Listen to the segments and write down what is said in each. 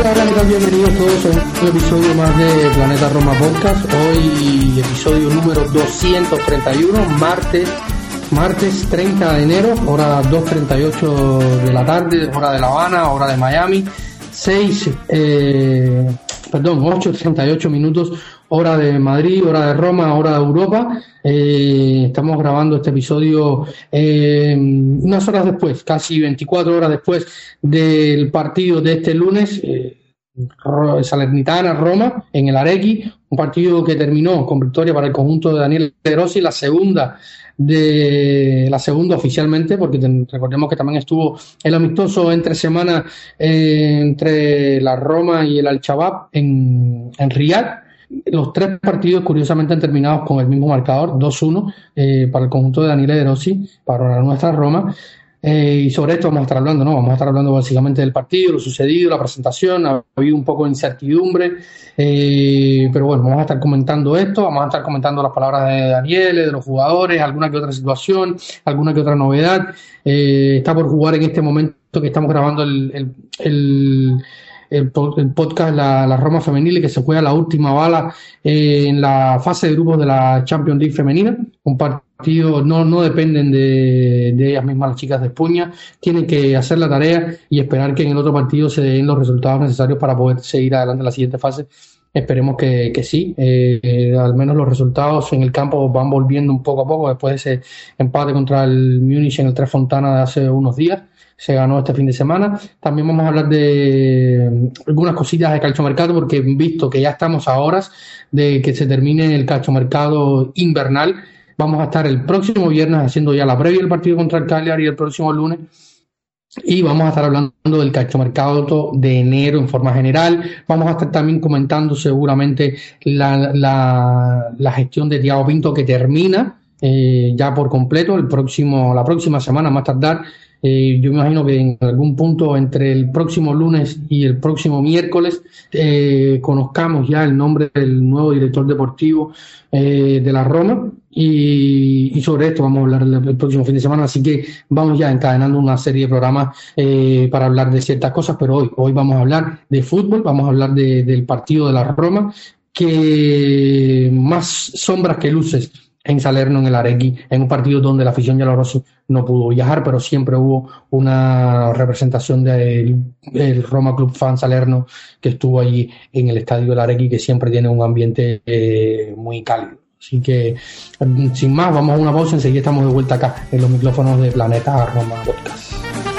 Hola, hola, ¿qué tal? Bienvenidos todos a un episodio más de Planeta Roma Podcast. Hoy episodio número 231, martes, martes 30 de enero, hora 2.38 de la tarde, hora de La Habana, hora de Miami, 6, eh, perdón, 8.38 minutos, hora de Madrid, hora de Roma, hora de Europa. Eh, estamos grabando este episodio eh, unas horas después, casi 24 horas después del partido de este lunes. Eh, Salernitana Roma en el Arequi, un partido que terminó con victoria para el conjunto de Daniel De Rossi, la segunda de la segunda oficialmente, porque recordemos que también estuvo el amistoso entre semana eh, entre la Roma y el Al-Shabaab en, en Riyadh. Los tres partidos, curiosamente, han terminado con el mismo marcador, 2-1 eh, para el conjunto de Daniel De Rossi, para nuestra Roma. Eh, y sobre esto vamos a estar hablando, ¿no? Vamos a estar hablando básicamente del partido, lo sucedido, la presentación, ha habido un poco de incertidumbre, eh, pero bueno, vamos a estar comentando esto, vamos a estar comentando las palabras de Daniel, de los jugadores, alguna que otra situación, alguna que otra novedad. Eh, está por jugar en este momento que estamos grabando el, podcast la, la, Roma Femenil que se juega la última bala eh, en la fase de grupos de la Champions League femenina. Un no, dependen de, ellas mismas las chicas de Espuña, tienen que hacer la tarea y esperar que en el otro partido se den los resultados necesarios para poder seguir adelante en la siguiente fase. Esperemos que, que sí, eh, al menos los resultados en el campo van volviendo un poco a poco después de ese empate contra el Múnich en el Tres Fontana de hace unos días se ganó este fin de semana. También vamos a hablar de algunas cosillas de calchomercado porque visto que ya estamos a horas de que se termine el calchomercado invernal. Vamos a estar el próximo viernes haciendo ya la previa del partido contra el Cagliari el próximo lunes. Y vamos a estar hablando del calchomercado de enero en forma general. Vamos a estar también comentando seguramente la, la, la gestión de Tiago Pinto que termina eh, ya por completo el próximo, la próxima semana más tardar eh, yo me imagino que en algún punto entre el próximo lunes y el próximo miércoles eh, conozcamos ya el nombre del nuevo director deportivo eh, de la Roma y, sobre esto vamos a hablar el, próximo fin de semana. Así que vamos ya encadenando una serie de programas eh, para hablar de ciertas cosas, pero hoy, hoy vamos a hablar de fútbol, vamos a hablar de, del partido de la Roma, que más sombras que luces en Salerno, en el Arequi, en un partido donde la afición Rossi no pudo viajar, pero siempre hubo una representación del, del, Roma Club Fan Salerno que estuvo allí en el estadio del Arequi, que siempre tiene un ambiente eh, muy cálido. Así que, sin más, vamos a una pausa, enseguida estamos de vuelta acá en los micrófonos de Planeta Roma Podcast.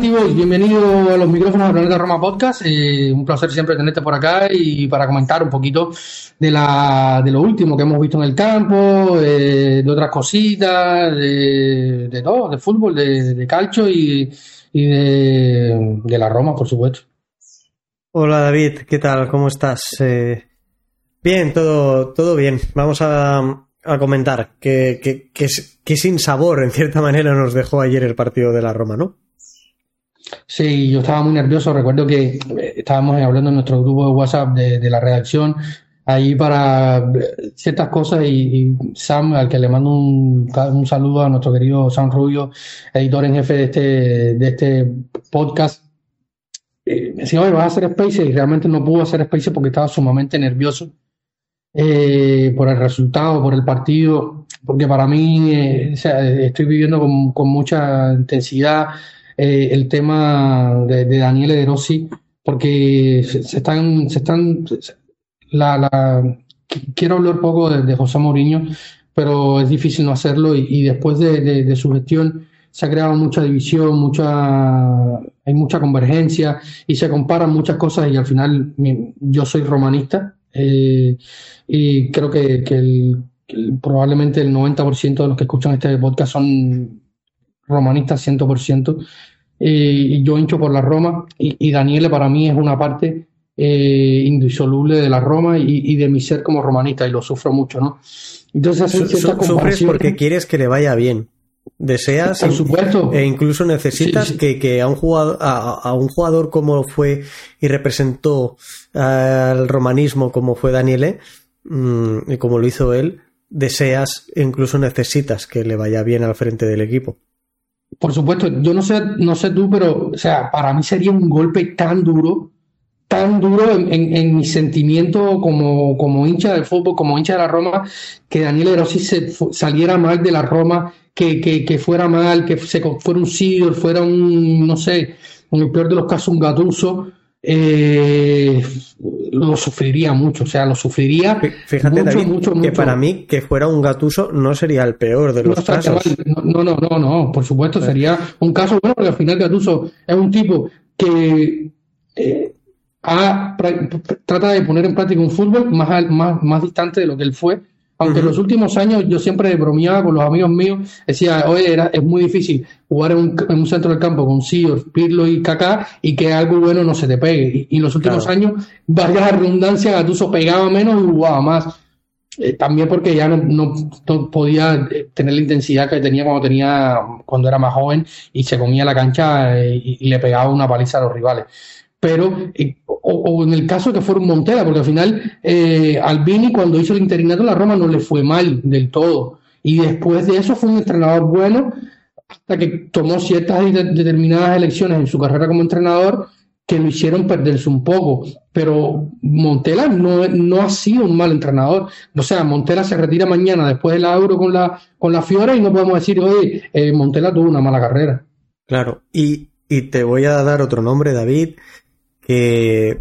Bienvenido a los micrófonos de Planeta Roma Podcast. Eh, un placer siempre tenerte por acá y para comentar un poquito de, la, de lo último que hemos visto en el campo, eh, de otras cositas, de, todo, de fútbol, de, de calcio y, de, la Roma, por supuesto. Hola David, ¿qué tal? ¿Cómo estás? Eh, bien, todo, todo bien. Vamos a, a comentar que, que sin sabor, en cierta manera, nos dejó ayer el partido de la Roma, ¿no? Sí, yo estaba muy nervioso. Recuerdo que estábamos hablando en nuestro grupo de WhatsApp de, la redacción ahí para ciertas cosas y, Sam, al que le mando un, un, saludo a nuestro querido Sam Rubio, editor en jefe de este, de este podcast. Eh, me decía, oye, vas a hacer Space y realmente no pudo hacer Space porque estaba sumamente nervioso eh, por el resultado, por el partido, porque para mí eh, estoy viviendo con, con mucha intensidad eh, el tema de, de Daniele De Rossi, porque se, están, se están la, la, quiero hablar poco de, José Mourinho, pero es difícil no hacerlo y, después de, su gestión se ha creado mucha división, mucha, hay mucha convergencia y se comparan muchas cosas y al final yo soy romanista eh, y creo que, probablemente el 90% de los que escuchan este podcast son romanistas 100%. Y yo hincho por la Roma y, y Daniele para mí es una parte eh, indisoluble de la Roma y, de mi ser como romanista y lo sufro mucho, ¿no? Entonces Sufres porque quieres que le vaya bien. Deseas Por supuesto. e incluso necesitas Que, a un jugador a, un jugador como fue y representó al romanismo como fue Daniele mm, y como lo hizo él deseas e incluso necesitas que le vaya bien al frente del equipo por supuesto yo no sé no sé tú pero o sea para mí sería un golpe tan duro tan duro en, mi sentimiento como, como, hincha del fútbol, como hincha de la Roma, que Daniel Rossi se, saliera mal de la Roma, que, que, fuera mal, que se, fuera un Sidor, fuera un, no sé, en el peor de los casos, un Gatuso. Eh, lo sufriría mucho, o sea, lo sufriría. Fíjate, David, que para mí que fuera un Gatuso no sería el peor de los casos. No, no, no, no, por supuesto, sería un caso bueno, porque al final Gatuso es un tipo que eh, trata de poner en práctica un fútbol más, más, más distante de lo que él fue. Aunque en los últimos años yo siempre bromeaba con los amigos míos, decía, oye, era, es muy difícil jugar en un, centro del campo con Sior, Pirlo y Kaká y que algo bueno no se te pegue. Y, en los últimos años, vaya la redundancia, Gatuso pegaba menos y jugaba más. Eh, también porque ya no, no, podía eh, tener la intensidad que tenía cuando tenía cuando era más joven y se comía la cancha eh, y le pegaba una paliza a los rivales pero eh, o, en el caso que fuera un Montera, porque al final eh, Albini cuando hizo el interinato en la Roma no le fue mal del todo. Y después de eso fue un entrenador bueno hasta que tomó ciertas determinadas elecciones en su carrera como entrenador que lo hicieron perderse un poco. Pero Montela no, no ha sido un mal entrenador. O sea, Montela se retira mañana después del Euro con la, con la Fiora y no podemos decir, oye, eh, Montela tuvo una mala carrera. Claro, y, y te voy a dar otro nombre, David, que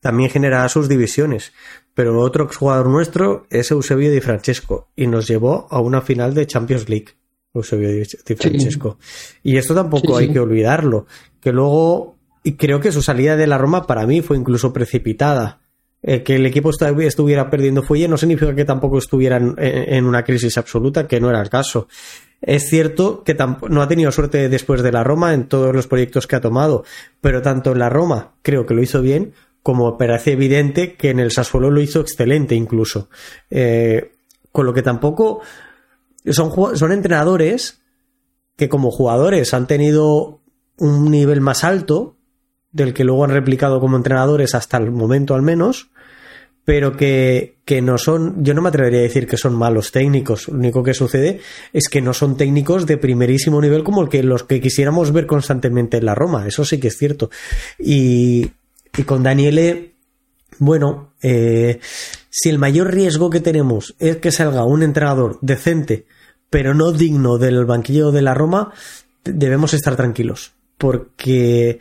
también generará sus divisiones. Pero otro jugador nuestro es Eusebio Di Francesco y nos llevó a una final de Champions League. Eusebio Di Francesco. Y esto tampoco hay que olvidarlo. Que luego, y creo que su salida de la Roma para mí fue incluso precipitada. Eh, que el equipo estuviera perdiendo fuelle no significa que tampoco estuvieran en una crisis absoluta, que no era el caso. Es cierto que no ha tenido suerte después de la Roma en todos los proyectos que ha tomado, pero tanto en la Roma creo que lo hizo bien, como parece evidente que en el Sassuolo lo hizo excelente incluso. Eh, con lo que tampoco son, son entrenadores que como jugadores han tenido un nivel más alto del que luego han replicado como entrenadores hasta el momento al menos, pero que, que, no son, yo no me atrevería a decir que son malos técnicos, lo único que sucede es que no son técnicos de primerísimo nivel como los que quisiéramos ver constantemente en la Roma, eso sí que es cierto. Y, y con Daniele, bueno, eh, si el mayor riesgo que tenemos es que salga un entrenador decente, pero no digno del banquillo de la Roma, debemos estar tranquilos, porque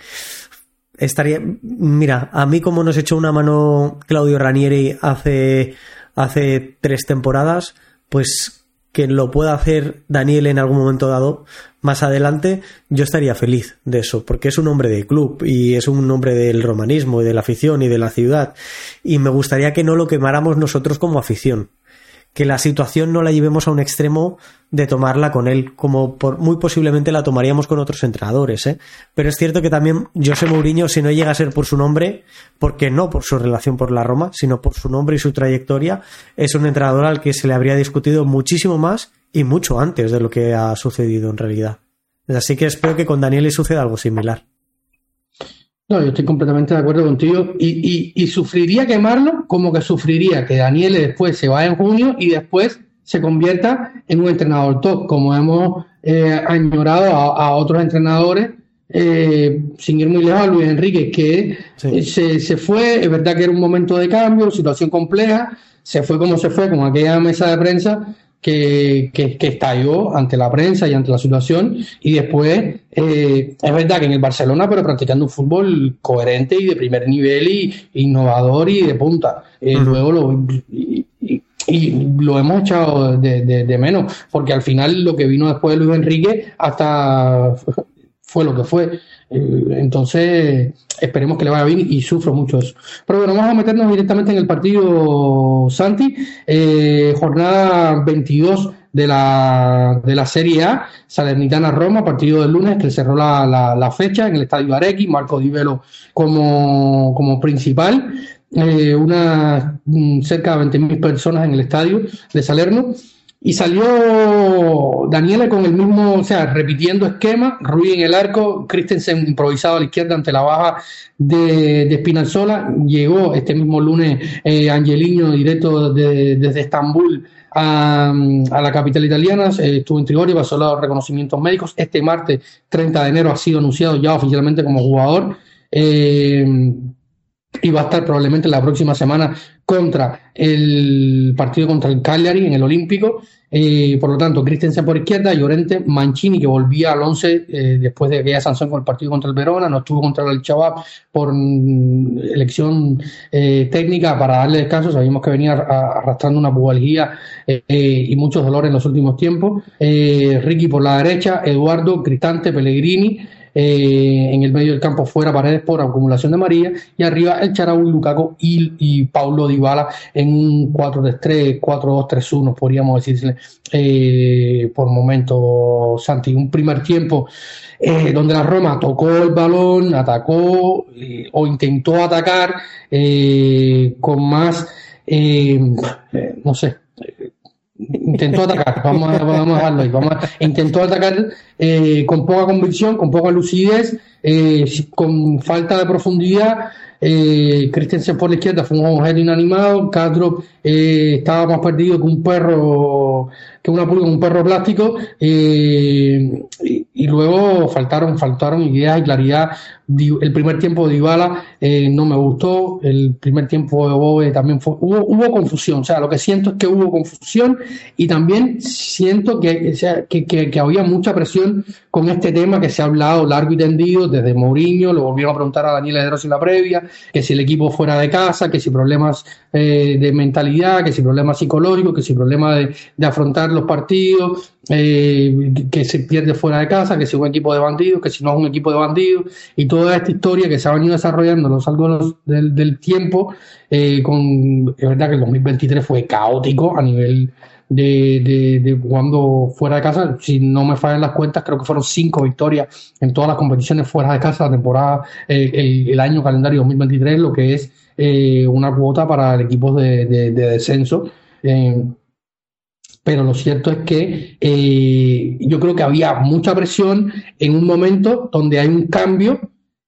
estaría. Mira, a mí, como nos echó una mano Claudio Ranieri hace, hace tres temporadas, pues que lo pueda hacer Daniel en algún momento dado más adelante, yo estaría feliz de eso, porque es un hombre de club y es un hombre del romanismo y de la afición y de la ciudad. Y me gustaría que no lo quemáramos nosotros como afición, que la situación no la llevemos a un extremo de tomarla con él, como por, muy posiblemente la tomaríamos con otros entrenadores. ¿eh? Pero es cierto que también José Mourinho, si no llega a ser por su nombre, porque no por su relación por la Roma, sino por su nombre y su trayectoria, es un entrenador al que se le habría discutido muchísimo más y mucho antes de lo que ha sucedido en realidad. Así que espero que con Daniel le suceda algo similar. No, yo estoy completamente de acuerdo contigo. Y, y, sufriría quemarlo como que sufriría que Daniel después se vaya en junio y después se convierta en un entrenador top, como hemos eh, añorado a, otros entrenadores, eh, sin ir muy lejos a Luis Enrique, que se, se, fue, es verdad que era un momento de cambio, situación compleja, se fue como se fue, con aquella mesa de prensa, que, que, estalló ante la prensa y ante la situación. Y después eh, es verdad que en el Barcelona pero practicando un fútbol coherente y de primer nivel y innovador y de punta. Eh, luego lo, y, y lo hemos echado de, menos, porque al final lo que vino después de Luis Enrique hasta fue lo que fue. Eh, entonces, esperemos que le vaya bien y sufro mucho eso. Pero bueno, vamos a meternos directamente en el partido Santi. Eh, jornada 22 de la, de la Serie A, Salernitana-Roma, partido del lunes que cerró la, la, fecha en el Estadio Arequi, Marco Di Velo como, como principal eh, una, mm, cerca de 20.000 personas en el estadio de Salerno. Y salió Daniela con el mismo, o sea, repitiendo esquema, Rui en el arco, Christensen improvisado a la izquierda ante la baja de, de. Llegó este mismo lunes eh, Angelino directo desde Estambul a, la capital italiana, eh, estuvo en Trigoria, pasó los reconocimientos médicos. Este martes 30 de enero ha sido anunciado ya oficialmente como jugador. Eh, y va a estar probablemente la próxima semana contra el partido contra el Cagliari en el Olímpico. Eh, por lo tanto, Christensen por izquierda, Llorente, Mancini, que volvía al 11 eh, después de aquella sanción con el partido contra el Verona, no estuvo contra el Chabab por mm, elección eh, técnica para darle descanso. Sabíamos que venía arrastrando una pubalgía y muchos dolores en los últimos tiempos. Ricky por la derecha, Eduardo, Cristante, Pellegrini. Eh, en el medio del campo fuera Paredes por acumulación de María y arriba el Charaúl, Lukaku y, y Paulo Dybala en un 4-3-3, 4-2-3-1 podríamos decirle eh, por momento Santi, un primer tiempo eh, donde la Roma tocó el balón, atacó o intentó atacar con más no sé intentó atacar, vamos a, vamos a dejarlo ahí, vamos intentó atacar eh, con poca convicción, con poca lucidez, eh, con falta de profundidad. Eh, Christensen por la izquierda fue un objeto inanimado, Castro eh, estaba más perdido que un perro, que una pulga, un perro plástico, eh, y, luego faltaron, faltaron ideas y claridad. El primer tiempo de Ibala eh, no me gustó, el primer tiempo de Bobe también fue, hubo, hubo confusión, o sea, lo que siento es que hubo confusión y también siento que, que, que, que había mucha presión con este tema que se ha hablado largo y tendido desde Mourinho, lo volvieron a preguntar a Daniel Edros en la previa, que si el equipo fuera de casa, que si problemas eh, de mentalidad, que si problemas psicológicos, que si problemas de, de afrontar los partidos, eh, que se pierde fuera de casa, que si un equipo de bandidos, que si no es un equipo de bandidos, y toda esta historia que se ha venido desarrollando a lo largo del, del tiempo, eh, con, es verdad que el 2023 fue caótico a nivel de, de, jugando fuera de casa. Si no me fallan las cuentas, creo que fueron cinco victorias en todas las competiciones fuera de casa la temporada, el, el, año calendario 2023, lo que es eh, una cuota para el equipo de, de descenso. Eh, pero lo cierto es que eh, yo creo que había mucha presión en un momento donde hay un cambio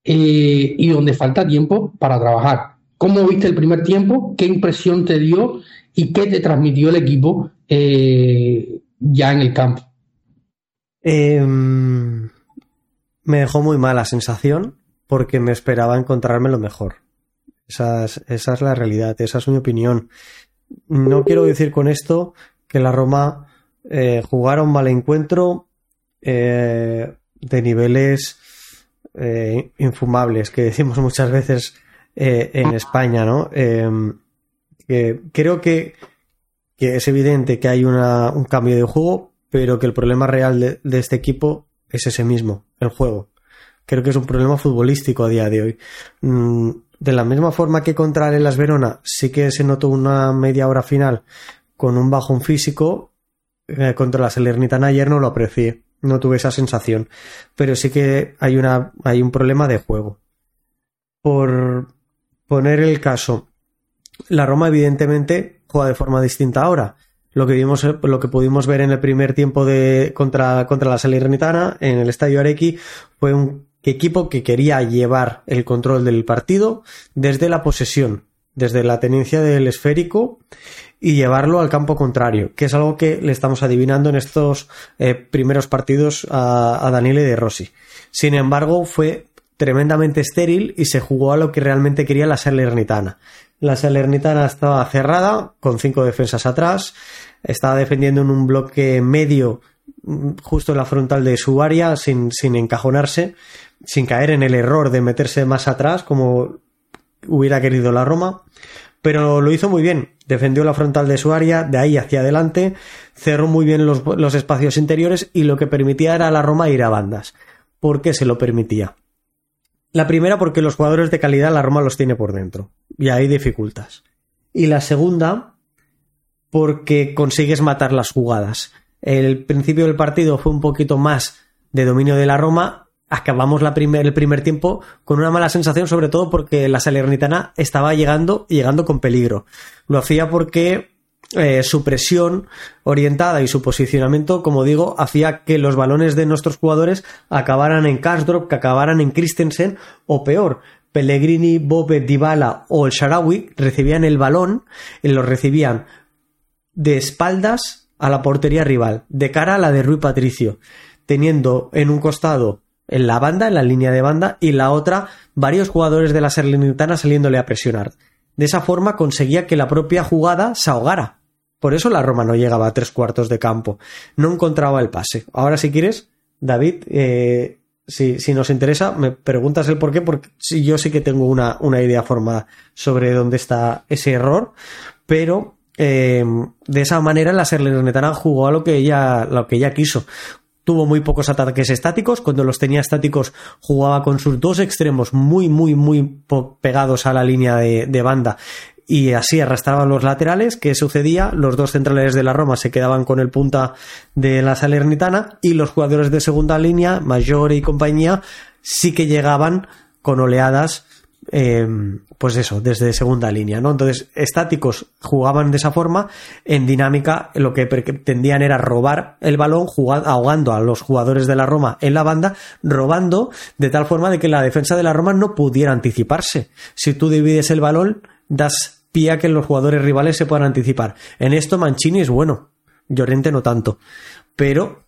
eh, y donde falta tiempo para trabajar. ¿Cómo viste el primer tiempo? ¿Qué impresión te dio y qué te transmitió el equipo eh, ya en el campo? Em, me dejó muy mala sensación porque me esperaba encontrarme lo mejor. Esa es, la realidad, esa es mi opinión. No quiero decir con esto que la Roma eh, jugara un mal encuentro eh, de niveles eh, infumables, que decimos muchas veces en España, ¿no? Em, creo que, que, es evidente que hay un cambio de juego, pero que el problema real de, este equipo es ese mismo, el juego. Creo que es un problema futbolístico a día de hoy. Mm, de la misma forma que contra el Las Verona sí que se notó una media hora final con un bajón físico eh, contra la Salernitana ayer no lo aprecié, no tuve esa sensación, pero sí que hay un problema de juego. Por poner el caso, la Roma evidentemente juega de forma distinta ahora. Lo que, vimos, lo que pudimos ver en el primer tiempo de, contra, contra la Salernitana en el Estadio Arequi fue un equipo que quería llevar el control del partido desde la posesión, desde la tenencia del esférico y llevarlo al campo contrario, que es algo que le estamos adivinando en estos eh, primeros partidos a, a Daniele de Rossi. Sin embargo, fue tremendamente estéril y se jugó a lo que realmente quería la Salernitana. La Salernitana estaba cerrada, con cinco defensas atrás, estaba defendiendo en un bloque medio mm, justo en la frontal de su área, sin, sin encajonarse, sin caer en el error de meterse más atrás, como hubiera querido la Roma, pero lo hizo muy bien. Defendió la frontal de su área, de ahí hacia adelante, cerró muy bien los, los espacios interiores y lo que permitía era a la Roma ir a bandas. ¿Por qué se lo permitía? La primera porque los jugadores de calidad la Roma los tiene por dentro y hay dificultades. Y la segunda porque consigues matar las jugadas. El principio del partido fue un poquito más de dominio de la Roma. Acabamos el primer tiempo con una mala sensación, sobre todo porque la Salernitana estaba llegando y llegando con peligro. Lo hacía porque eh, su presión orientada y su posicionamiento, como digo, hacía que los balones de nuestros jugadores acabaran en Karsdorp, que acabaran en Christensen o peor. Pellegrini, Bobe, Dybala o el Sharawi recibían el balón y lo recibían de espaldas a la portería rival, de cara a la de Rui Patricio, teniendo en un costado en la banda, en la línea de banda, y la otra varios jugadores de la Salernitana saliéndole a presionar. De esa forma conseguía que la propia jugada se ahogara. Por eso la Roma no llegaba a tres cuartos de campo. No encontraba el pase. Ahora, si quieres, David, eh, si, si, nos interesa, me preguntas el por qué, porque yo sí que tengo una, una idea formada sobre dónde está ese error, pero eh, de esa manera la Salernitana jugó a lo que ella, lo que ella quiso. Tuvo muy pocos ataques estáticos. Cuando los tenía estáticos, jugaba con sus dos extremos muy, muy, muy pegados a la línea de, banda y así arrastraban los laterales. ¿Qué sucedía? Los dos centrales de la Roma se quedaban con el punta de la Salernitana y los jugadores de segunda línea, Mayor y compañía, sí que llegaban con oleadas eh, pues eso, desde segunda línea, ¿no? Entonces, estáticos jugaban de esa forma, en dinámica lo que pretendían era robar el balón, ahogando a los jugadores de la Roma en la banda, robando de tal forma de que la defensa de la Roma no pudiera anticiparse. Si tú divides el balón, das pie a que los jugadores rivales se puedan anticipar. En esto Mancini es bueno, Llorente no tanto, pero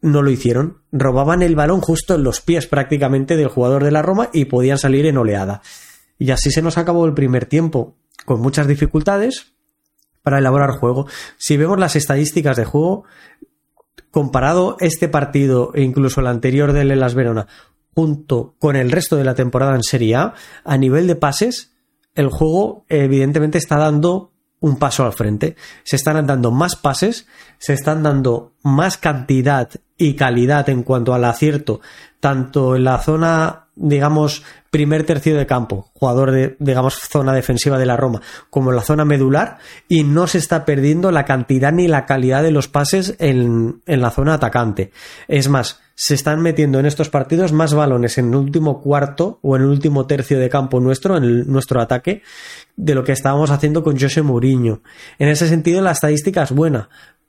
no lo hicieron. Robaban el balón justo en los pies prácticamente del jugador de la Roma y podían salir en oleada. Y así se nos acabó el primer tiempo, con muchas dificultades para elaborar juego. Si vemos las estadísticas de juego, comparado este partido e incluso el anterior del Las Verona, junto con el resto de la temporada en Serie A, a nivel de pases, el juego evidentemente está dando un paso al frente. Se están dando más pases, se están dando más cantidad y calidad en cuanto al acierto, tanto en la zona, digamos, primer tercio de campo, jugador de, digamos, zona defensiva de la Roma, como en la zona medular, y no se está perdiendo la cantidad ni la calidad de los pases en, en la zona atacante. Es más, se están metiendo en estos partidos más balones en el último cuarto o en el último tercio de campo nuestro, en nuestro ataque, de lo que estábamos haciendo con José Mourinho. En ese sentido, la estadística es buena,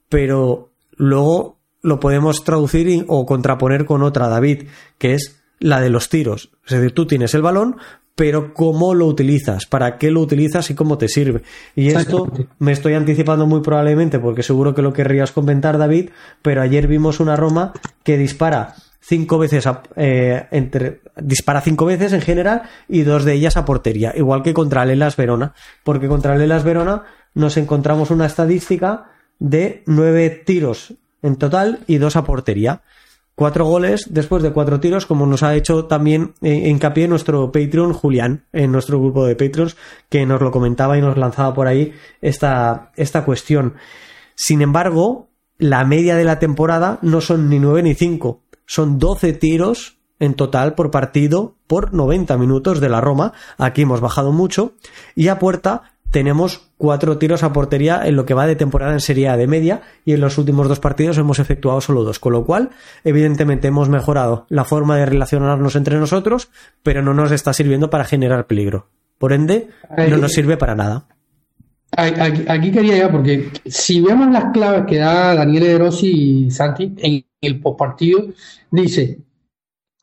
pero luego lo podemos traducir o contraponer con otra, David, que es la de los tiros. Es decir, tú tienes el balón, pero cómo lo utilizas, para qué lo utilizas y cómo te sirve. Y esto me estoy anticipando muy probablemente porque seguro que lo querrías comentar, David, pero ayer vimos una Roma que dispara cinco veces eh, entre, dispara cinco veces en general y dos de ellas a portería, igual que contra el Elas Verona, porque contra el Elas Verona nos encontramos una estadística de nueve tiros en total y dos a portería. Cuatro goles después de cuatro tiros, como nos ha hecho también eh, hincapié nuestro Patreon Julián, en nuestro grupo de Patreons, que nos lo comentaba y nos lanzaba por ahí esta, esta cuestión. Sin embargo, la media de la temporada no son ni nueve ni cinco, son doce tiros en total por partido por 90 minutos de la Roma. Aquí hemos bajado mucho. Y a puerta tenemos cuatro tiros a portería en lo que va de temporada en Serie A de media y en los últimos dos partidos hemos efectuado solo dos, con lo cual evidentemente hemos mejorado la forma de relacionarnos entre nosotros, pero no nos está sirviendo para generar peligro. Por ende, no nos sirve para nada. Aquí, quería ya, porque si vemos las claves que da Daniel De Rossi y Santi en el postpartido, dice,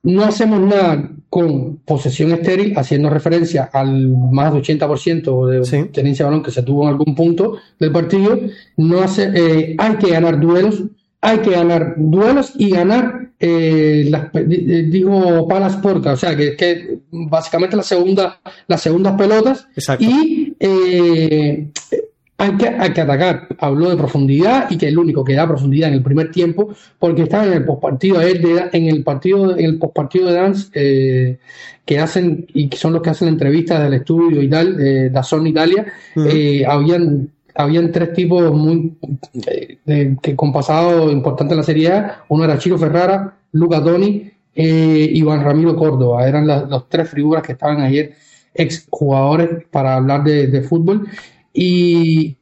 no hacemos nada con posesión estéril, haciendo referencia al más de 80% de tenencia de balón que se tuvo en algún punto del partido. No hace, eh, hay que ganar duelos, hay que ganar duelos y ganar, eh, las, digo, palas porcas, o sea, que, que básicamente la segunda, las segundas pelotas. Y eh, hay que, hay que atacar. Habló de profundidad y que es el único que da profundidad en el primer tiempo, porque estaba en el postpartido, en el partido, en el postpartido de Dance, eh, que hacen, y que son los que hacen entrevistas del estudio y tal, de Dazón Italia, eh, habían habían tres tipos muy eh, que con pasado importante en la Serie A. Uno era Chiro Ferrara, Luca Toni eh, Iván Ramiro Córdoba. Eran las los tres figuras que estaban ayer ex jugadores para hablar de, fútbol. Y,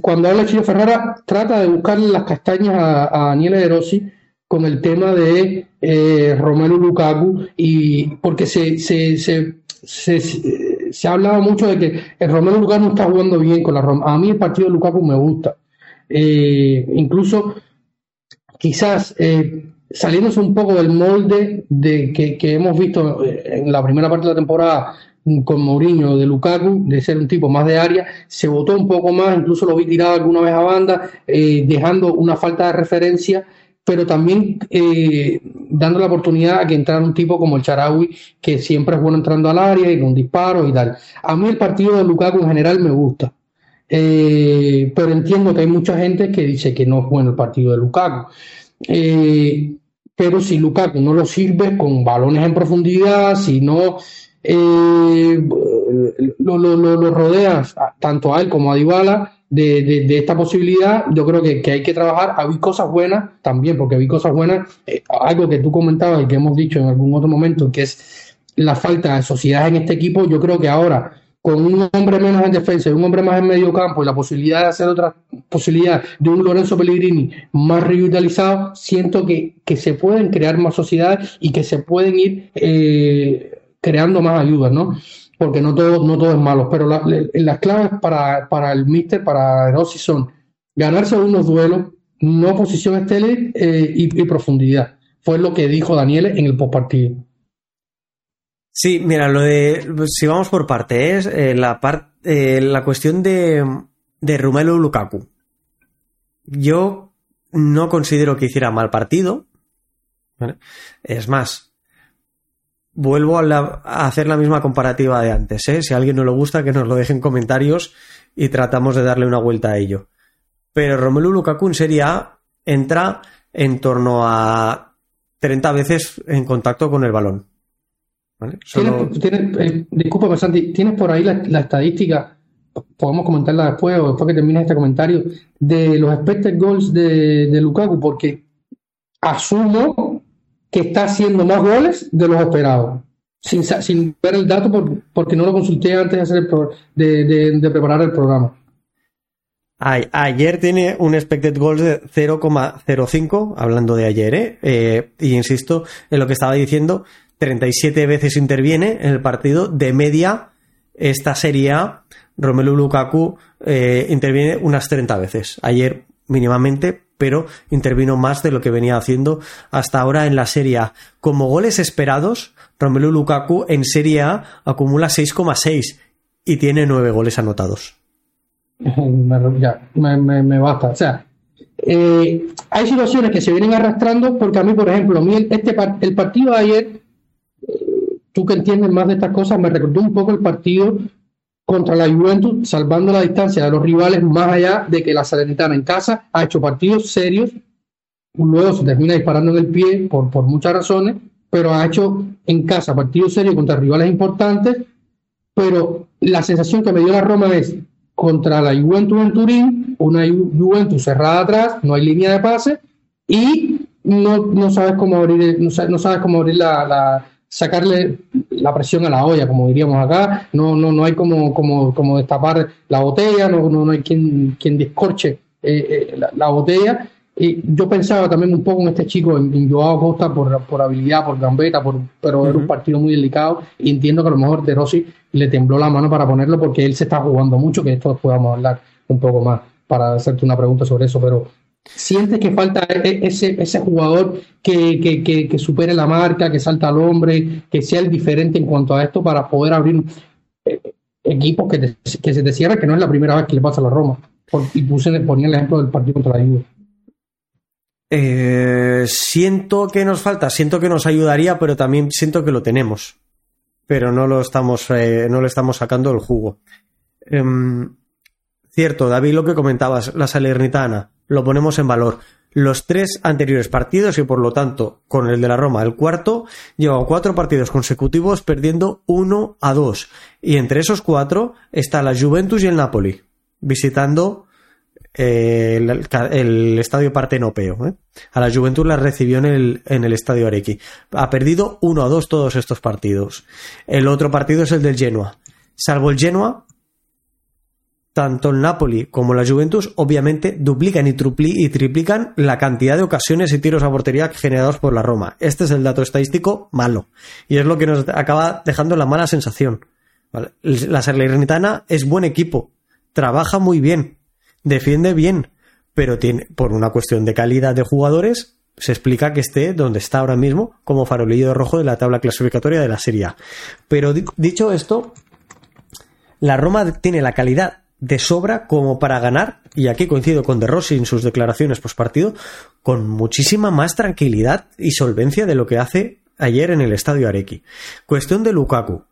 cuando habla Chiro Ferrara, trata de buscarle las castañas a, Daniel De Rossi con el tema de eh, Romelu Lukaku, y porque se, se, se, se, ha hablado mucho de que el Romelu Lukaku no está jugando bien con la Roma. A mí el partido de Lukaku me gusta. Eh, incluso, quizás eh, saliéndose un poco del molde de que, hemos visto eh, en la primera parte de la temporada con Mourinho de Lukaku, de ser un tipo más de área, se votó un poco más, incluso lo vi tirado alguna vez a banda, eh, dejando una falta de referencia, pero también eh, dando la oportunidad a que entrara un tipo como el Charawi, que siempre es bueno entrando al área y con disparos y tal. A mí el partido de Lukaku en general me gusta. pero entiendo que hay mucha gente que dice que no es bueno el partido de Lukaku. Eh, pero si Lukaku no lo sirve con balones en profundidad, si no eh, lo, lo, rodeas tanto a él como a Dybala de, esta posibilidad, yo creo que, hay que trabajar. Hay cosas buenas también, porque hay cosas buenas, eh, algo que tú comentabas y que hemos dicho en algún otro momento, que es la falta de sociedad en este equipo. Yo creo que ahora con un hombre menos en defensa y un hombre más en medio campo y la posibilidad de hacer otra posibilidad de un Lorenzo Pellegrini más revitalizado, siento que, se pueden crear más sociedades y que se pueden ir eh, creando más ayudas, ¿no? Porque no todo, no todo es malo, pero las claves para, para el míster, para Rossi son ganarse unos duelos, no posición estéril eh, y, y profundidad. Fue lo que dijo Daniel en el postpartido. Sí, mira, lo de. Si vamos por partes, eh, la, eh, la cuestión de, de Rumelo Lukaku. Yo no considero que hiciera mal partido. Es más, vuelvo a, hacer la misma comparativa de antes. ¿eh? Si a alguien no le gusta, que nos lo deje en comentarios y tratamos de darle una vuelta a ello. Pero Romelu Lukaku en Serie A entra en torno a 30 veces en contacto con el balón. ¿Tienes, eh, disculpa, Santi, ¿tienes por ahí la, estadística, podemos comentarla después o después que termine este comentario, de los expected goals de, de Lukaku? Porque asumo que está haciendo más goles de los esperados. Sin, sin ver el dato porque no lo consulté antes de, hacer de, de, preparar el programa. Ayer tiene un expected goals de 0,05, hablando de ayer, ¿eh? ¿eh? Y insisto en lo que estaba diciendo, 37 veces interviene en el partido, de media esta Serie A, Romelu Lukaku eh, interviene unas 30 veces. Ayer mínimamente, pero intervino más de lo que venía haciendo hasta ahora en la Serie A. Como goles esperados, Romelu Lukaku en Serie A acumula 6,6 y tiene 9 goles anotados. ya, me, basta. O sea, eh, hay situaciones que se vienen arrastrando porque a mí, por ejemplo, este, el partido de ayer tú que entiendes más de estas cosas, me recordó un poco el partido contra la Juventus, salvando la distancia de los rivales, más allá de que la Salernitana en casa ha hecho partidos serios, luego se termina disparando en el pie por, por muchas razones, pero ha hecho en casa partidos serios contra rivales importantes, pero la sensación que me dio la Roma es contra la Juventus en Turín, una Juventus cerrada atrás, no hay línea de pase y no, no sabes cómo abrir, no sabes, cómo abrir la sacarle la presión a la olla, como diríamos acá, no, no, no hay como, como, como destapar la botella, no, no, no hay quien, quien descorche eh, eh, la, botella. Y yo pensaba también un poco en este chico, en, Joao Costa, por, por habilidad, por gambeta, por, pero era un partido muy delicado y entiendo que a lo mejor De Rossi le tembló la mano para ponerlo porque él se está jugando mucho, que esto podamos hablar un poco más para hacerte una pregunta sobre eso, pero ¿Sientes que falta e-, ese, ese jugador que, supere la marca, que salta al hombre, que sea el diferente en cuanto a esto para poder abrir eh, equipos que, que se te que no es la primera vez que le pasa a la Roma? y puse, ponía el ejemplo del partido contra la Juve. Eh, siento que nos falta, siento que nos ayudaría, pero también siento que lo tenemos. Pero no lo estamos, eh, no le estamos sacando el jugo. Em, cierto, David, lo que comentabas, la Salernitana, lo ponemos en valor. Los tres anteriores partidos y por lo tanto, con el de la Roma, el cuarto, lleva cuatro partidos consecutivos perdiendo 1 a 2. Y entre esos cuatro está la Juventus y el Napoli, visitando eh, el, estadio partenopeo. ¿eh? A la Juventus la recibió en el, en el estadio Arequi. Ha perdido 1 a 2 todos estos partidos. El otro partido es el del Genoa. Salvo el Genoa, tanto el Napoli como la Juventus obviamente duplican y, triplican la cantidad de ocasiones y tiros a portería generados por la Roma. Este es el dato estadístico malo y es lo que nos acaba dejando la mala sensación. La Salernitana es buen equipo, trabaja muy bien, defiende bien, pero tiene, por una cuestión de calidad de jugadores, se explica que esté donde está ahora mismo como farolillo rojo de la tabla clasificatoria de la Serie A. Pero dicho esto, la Roma tiene la calidad de sobra como para ganar, y aquí coincido con De Rossi en sus declaraciones post partido, con muchísima más tranquilidad y solvencia de lo que hace ayer en el estadio Areki. Cuestión de Lukaku.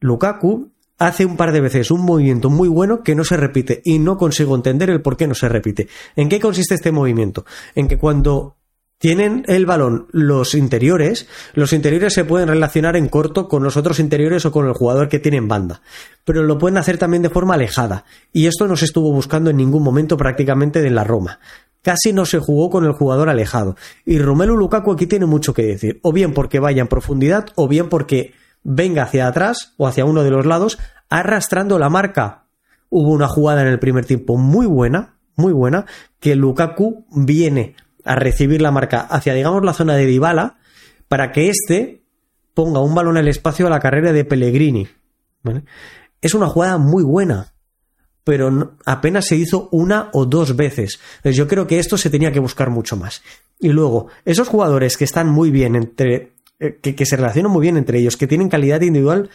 Lukaku hace un par de veces un movimiento muy bueno que no se repite y no consigo entender el por qué no se repite. ¿En qué consiste este movimiento? En que cuando tienen el balón los interiores, los interiores se pueden relacionar en corto con los otros interiores o con el jugador que tiene en banda, pero lo pueden hacer también de forma alejada, y esto no se estuvo buscando en ningún momento prácticamente de la Roma. Casi no se jugó con el jugador alejado, y Romelu Lukaku aquí tiene mucho que decir, o bien porque vaya en profundidad, o bien porque venga hacia atrás o hacia uno de los lados, arrastrando la marca. Hubo una jugada en el primer tiempo muy buena, muy buena, que Lukaku viene a recibir la marca hacia, digamos, la zona de Dybala para que éste ponga un balón al espacio a la carrera de Pellegrini. Es una jugada muy buena, pero apenas se hizo una o dos veces. Entonces yo creo que esto se tenía que buscar mucho más. Y luego, esos jugadores que están muy bien entre. Eh, que, se relacionan muy bien entre ellos, que tienen calidad individual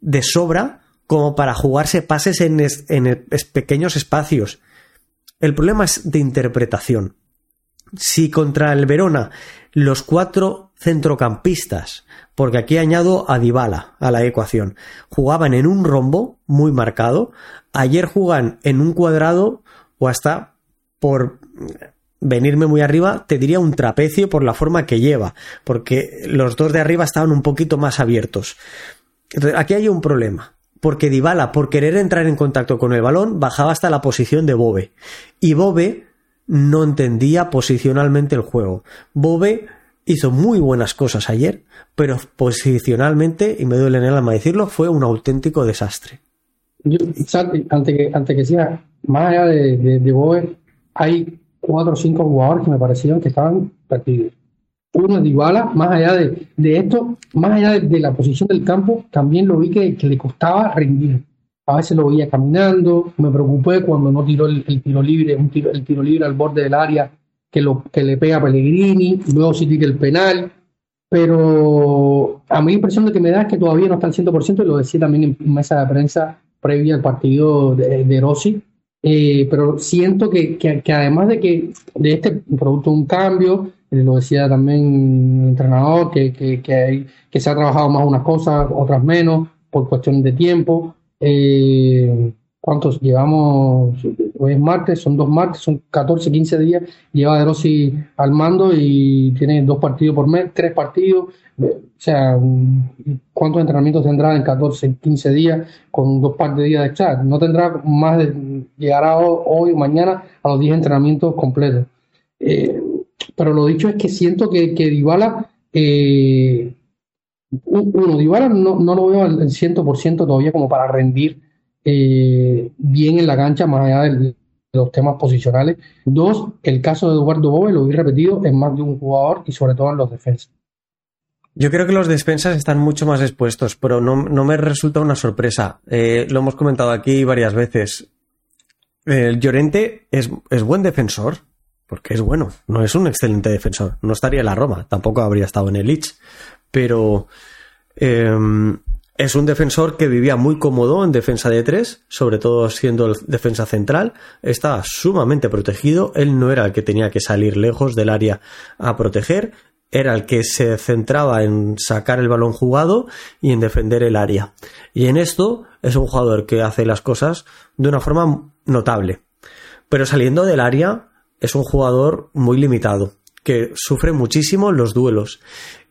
de sobra como para jugarse pases en, en pequeños espacios. El problema es de interpretación. Si contra el Verona los cuatro centrocampistas, porque aquí añado a Dybala a la ecuación, jugaban en un rombo muy marcado, ayer juegan en un cuadrado o hasta por venirme muy arriba, te diría un trapecio por la forma que lleva, porque los dos de arriba estaban un poquito más abiertos. Aquí hay un problema, porque Dybala, por querer entrar en contacto con el balón, bajaba hasta la posición de Bobe. Y Bobe no entendía posicionalmente el juego. Bobe hizo muy buenas cosas ayer, pero posicionalmente, y me duele en el alma decirlo, fue un auténtico desastre. Yo, antes, que, sea, más allá de, de, Bobe, hay cuatro o cinco jugadores que me parecieron que estaban perdidos. Uno de Iguala, más allá de, esto, más allá de, la posición del campo, también lo vi que le costaba rendir a veces lo veía caminando, me preocupé cuando no tiró el, tiro libre, un tiro, el tiro libre al borde del área que, lo, que le pega a Pellegrini, luego sí tira el penal, pero a mí la impresión de que me da es que todavía no está al 100%, y lo decía también en mesa de prensa previa al partido de, Rossi, eh, pero siento que, que, además de que de este producto un cambio, eh, lo decía también el entrenador, que, que, que se ha trabajado más unas cosas, otras menos, por cuestión de tiempo, eh, ¿Cuántos llevamos? Hoy es martes, son dos martes, son 14, 15 días. Lleva De Rossi al mando y tiene dos partidos por mes, tres partidos. Eh, o sea, ¿cuántos entrenamientos tendrá en 14, 15 días con dos partes de días de chat? No tendrá más de. Llegará hoy o mañana a los 10 entrenamientos completos. Eh, pero lo dicho es que siento que, que Dybala eh, uno, Dybala no, no lo veo al 100% todavía como para rendir eh, bien en la cancha, más allá de los temas posicionales. Dos, el caso de Eduardo Bobe, lo he repetido, en más de un jugador y sobre todo en los defensas. Yo creo que los defensas están mucho más expuestos, pero no, me resulta una sorpresa. Eh, lo hemos comentado aquí varias veces. El Llorente es, es, buen defensor, porque es bueno, no es un excelente defensor. No estaría en la Roma, tampoco habría estado en el Leeds, pero em, es un defensor que vivía muy cómodo en defensa de tres, sobre todo siendo el defensa central, estaba sumamente protegido, él no era el que tenía que salir lejos del área a proteger, era el que se centraba en sacar el balón jugado y en defender el área. Y en esto es un jugador que hace las cosas de una forma notable. Pero saliendo del área es un jugador muy limitado, que sufre muchísimo los duelos.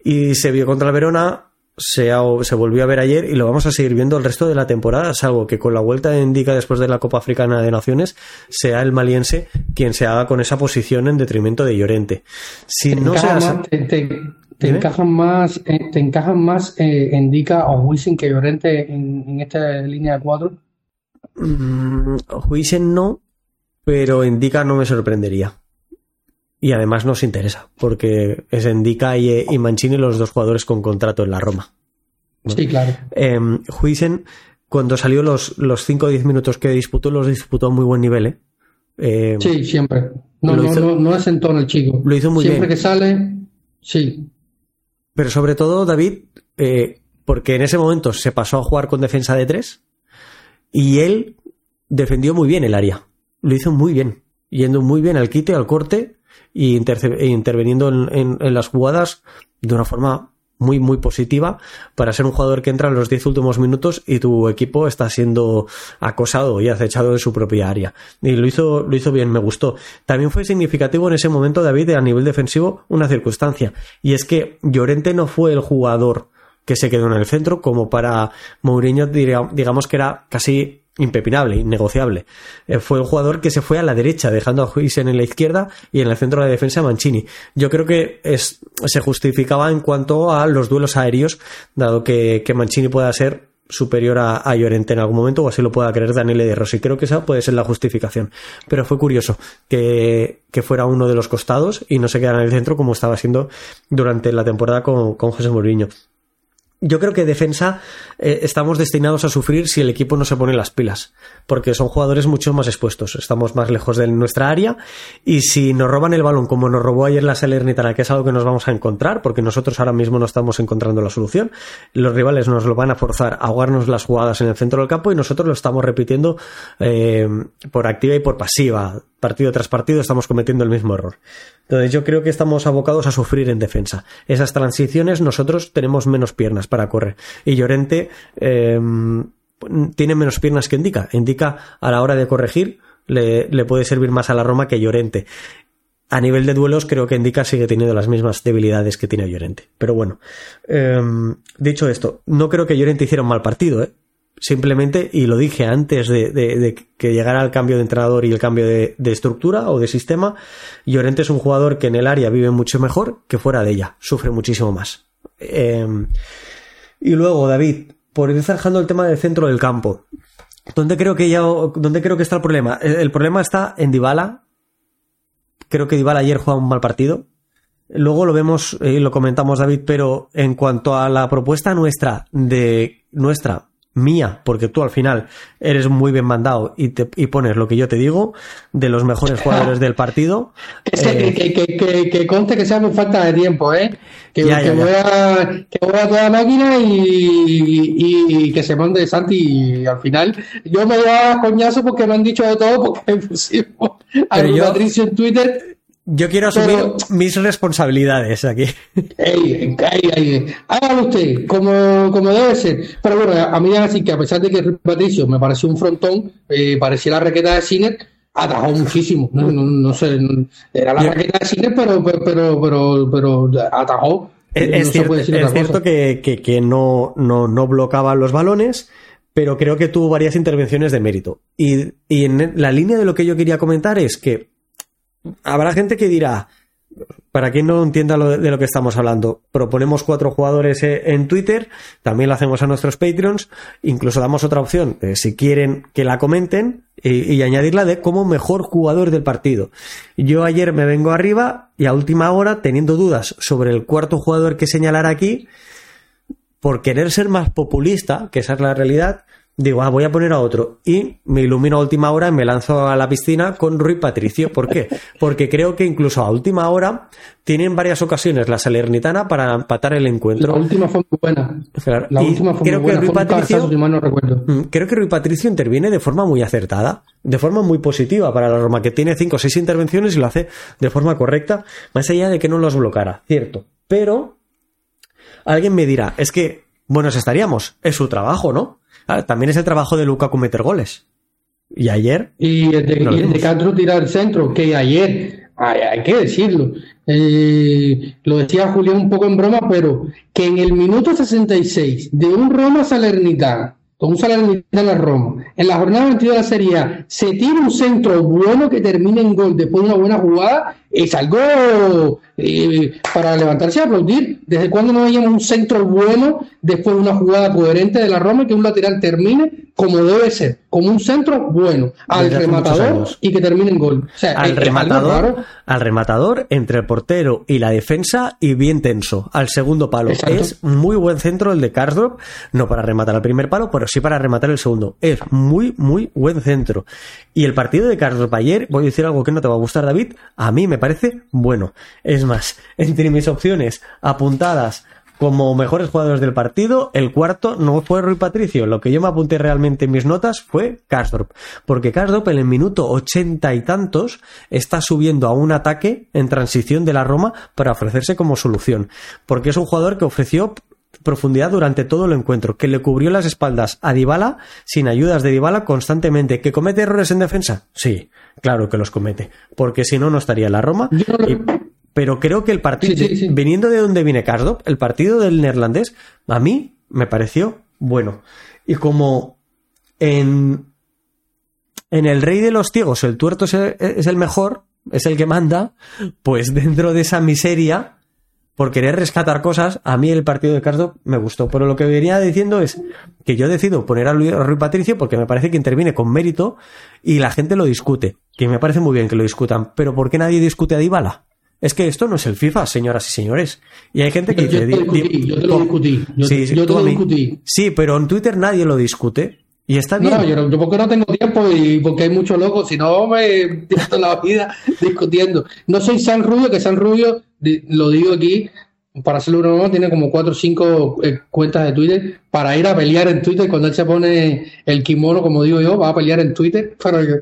Y se vio contra el Verona, se, se, volvió a ver ayer y lo vamos a seguir viendo el resto de la temporada, salvo que con la vuelta de Indica después de la Copa Africana de Naciones sea el maliense quien se haga con esa posición en detrimento de Llorente. Si te no te, encajan más, eh, te encajan más eh, Indica o Wisin que Llorente en, esta línea de cuatro. Mm, no, pero Indica no me sorprendería. Y además nos interesa, porque es Indica y, y, Mancini los dos jugadores con contrato en la Roma. Sí, claro. Eh, cuando salió los, los 5 o 10 minutos que disputó, los disputó a muy buen nivel. ¿eh? Eh, sí, siempre. No, no, no, no, es en tono el chico. Lo hizo muy siempre bien. Siempre que sale, sí. Pero sobre todo, David, eh, porque en ese momento se pasó a jugar con defensa de 3 y él defendió muy bien el área. Lo hizo muy bien. Yendo muy bien al quite, al corte y e interviniendo en, las jugadas de una forma muy, muy positiva para ser un jugador que entra en los 10 últimos minutos y tu equipo está siendo acosado y acechado en su propia área. Y lo hizo, lo hizo bien, me gustó. También fue significativo en ese momento, David, a nivel defensivo, una circunstancia. Y es que Llorente no fue el jugador que se quedó en el centro, como para Mourinho, digamos que era casi impepinable, innegociable. Eh, fue el jugador que se fue a la derecha, dejando a Huisen en la izquierda y en el centro de la defensa Mancini. Yo creo que se justificaba en cuanto a los duelos aéreos, dado que, Mancini pueda ser superior a, a, Llorente en algún momento, o así lo pueda creer Daniele de Rossi. Creo que esa puede ser la justificación. Pero fue curioso que, que fuera uno de los costados y no se quedara en el centro como estaba siendo durante la temporada con, con José Mourinho. Yo creo que defensa eh, estamos destinados a sufrir si el equipo no se pone las pilas, porque son jugadores mucho más expuestos, estamos más lejos de nuestra área y si nos roban el balón como nos robó ayer la Salernitana, que es algo que nos vamos a encontrar, porque nosotros ahora mismo no estamos encontrando la solución, los rivales nos lo van a forzar a ahogarnos las jugadas en el centro del campo y nosotros lo estamos repitiendo eh, por activa y por pasiva, partido tras partido estamos cometiendo el mismo error. Entonces yo creo que estamos abocados a sufrir en defensa. Esas transiciones nosotros tenemos menos piernas para correr. Y Llorente eh, tiene menos piernas que Indica. Indica a la hora de corregir le, le, puede servir más a la Roma que Llorente. A nivel de duelos creo que Indica sigue teniendo las mismas debilidades que tiene Llorente. Pero bueno, eh, dicho esto, no creo que Llorente hiciera un mal partido, ¿eh? Simplemente, y lo dije antes de, que llegara el cambio de entrenador y el cambio de, estructura o de sistema, Llorente es un jugador que en el área vive mucho mejor que fuera de ella, sufre muchísimo más. Eh, y luego, David, por ir zanjando el tema del centro del campo, ¿dónde creo que ya, dónde creo que está el problema? El, problema está en Dybala. Creo que Dybala ayer juega un mal partido. Luego lo vemos y lo comentamos, David, pero en cuanto a la propuesta nuestra de nuestra mía, porque tú al final eres muy bien mandado y, te, y pones lo que yo te digo, de los mejores jugadores del partido. Es que, eh, que, que, que, que, conste que sea por falta de tiempo, ¿eh? Que, ya, ya, voy, a, que voy a toda máquina y, y, y, que se mande Santi y al final yo me voy a coñazo porque me han dicho de todo porque pusimos a Patricio en Twitter yo quiero asumir Pero, mis responsabilidades aquí. Ey, ey, ey, hágalo usted, como, como debe ser. Pero bueno, a mí así que a pesar de que Patricio me pareció un frontón, eh, parecía la raqueta de Cine, atajó muchísimo. No, no, no sé, era la raqueta de Cine, pero, pero, pero, pero, pero atajó. Es, no es cierto, es cierto que, que, que no, no, no blocaba los balones, pero creo que tuvo varias intervenciones de mérito. Y, y en la línea de lo que yo quería comentar es que habrá gente que dirá, para quien no entienda lo de, lo que estamos hablando, proponemos cuatro jugadores en Twitter, también lo hacemos a nuestros Patreons, incluso damos otra opción, eh, si quieren que la comenten y, y, añadirla de como mejor jugador del partido. Yo ayer me vengo arriba y a última hora, teniendo dudas sobre el cuarto jugador que señalar aquí, por querer ser más populista, que esa es la realidad, digo, ah, voy a poner a otro. Y me ilumino a última hora y me lanzo a la piscina con Rui Patricio. ¿Por qué? Porque creo que incluso a última hora tienen varias ocasiones la Salernitana para empatar el encuentro. La última fue muy buena. Claro. La y última fue creo muy buena. Que Rui fue Patricio, no recuerdo. Mm, creo que Rui Patricio interviene de forma muy acertada, de forma muy positiva para la Roma, que tiene cinco o seis intervenciones y lo hace de forma correcta, más allá de que no los blocara, cierto. Pero alguien me dirá, es que buenos estaríamos, es su trabajo, ¿no? Ah, también es el trabajo de Lukaku meter goles. Y ayer. Y el de, y el de Castro tirar el centro, que ayer, hay, hay que decirlo, eh, lo decía Julián un poco en broma, pero que en el minuto 66 de un Roma Salernitana, con un Salernitana Roma, en la jornada 22 de la Serie A, se tira un centro bueno que termine en gol después de una buena jugada, es algo eh, para levantarse y aplaudir. ¿Desde cuándo no veíamos un centro bueno después de una jugada coherente de la Roma y que un lateral termine como debe ser, como un centro bueno, al Desde rematador y que termine en gol? O sea, al es- rematador, al rematador entre el portero y la defensa y bien tenso al segundo palo. Exacto. Es muy buen centro el de Karsdorp, no para rematar al primer palo, pero sí para rematar el segundo. Es muy, muy buen centro. Y el partido de Karsdorp ayer, voy a decir algo que no te va a gustar, David, a mí me parece bueno. Es más, entre mis opciones apuntadas como mejores jugadores del partido, el cuarto no fue Rui Patricio. Lo que yo me apunté realmente en mis notas fue Karsdorp. Porque Karsdorp en el minuto ochenta y tantos está subiendo a un ataque en transición de la Roma para ofrecerse como solución. Porque es un jugador que ofreció profundidad durante todo el encuentro, que le cubrió las espaldas a Dybala sin ayudas de Dybala constantemente, que comete errores en defensa. Sí, claro que los comete, porque si no no estaría la Roma. No Y- pero creo que el partido, Sí, sí, sí. viniendo de donde viene Karsdorp, el partido del neerlandés, a mí me pareció bueno. Y como en, en El Rey de los Ciegos el tuerto es el, es el mejor, es el que manda, pues dentro de esa miseria, por querer rescatar cosas, a mí el partido de Karsdorp me gustó. Pero lo que venía diciendo es que yo decido poner a Lu- a Rui Patricio porque me parece que interviene con mérito y la gente lo discute. Que me parece muy bien que lo discutan. Pero ¿por qué nadie discute a Dybala? Es que esto no es el FIFA, señoras y señores. Y hay gente que Yo te dice... lo "Di- discutí, di- yo te lo discutí, yo- sí, yo te lo a mí". discutí. Sí, pero en Twitter nadie lo discute. Y está bien. No, yo, porque no tengo tiempo y porque hay muchos locos, si no me pierdo la vida discutiendo. No soy San Rubio, que San Rubio, lo digo aquí, para hacerlo una broma, tiene como cuatro o cinco eh, cuentas de Twitter para ir a pelear en Twitter. Cuando él se pone el kimono, como digo yo, va a pelear en Twitter, pero yo-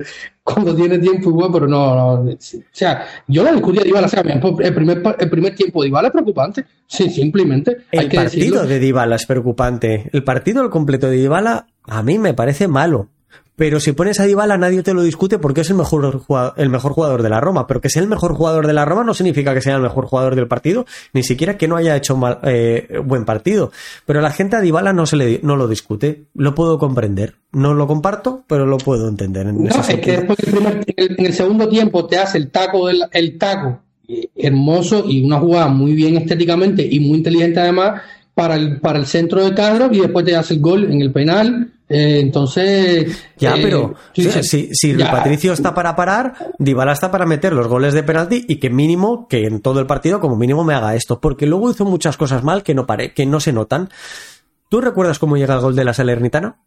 cuando tiene tiempo igual, pero no, no. O sea, yo la discutí a Dybala, o sea, el primer, el primer tiempo de Dybala es preocupante, sí, simplemente. hay El que partido decirlo. de Dybala es preocupante. El partido al completo de Dybala a mí me parece malo. Pero si pones a Dybala nadie te lo discute porque es el mejor, jugador, el mejor jugador de la Roma. Pero que sea el mejor jugador de la Roma no significa que sea el mejor jugador del partido, ni siquiera que no haya hecho mal, eh, buen partido. Pero la gente a Dybala no, se le, no lo discute. Lo puedo comprender. No lo comparto, pero lo puedo entender. En No, es que después el primer- en, el, segundo tiempo te hace el taco del el taco hermoso y una jugada muy bien estéticamente y muy inteligente además para el, para el centro de Castro y después te hace el gol en el penal. Eh, entonces. Ya, eh, pero tú o sea, dices, si, si ya, Patricio está para parar, Dybala está para meter los goles de penalti y que mínimo, que en todo el partido como mínimo me haga esto, porque luego hizo muchas cosas mal que no pare, que no se notan. ¿Tú recuerdas cómo llega el gol de la Salernitana?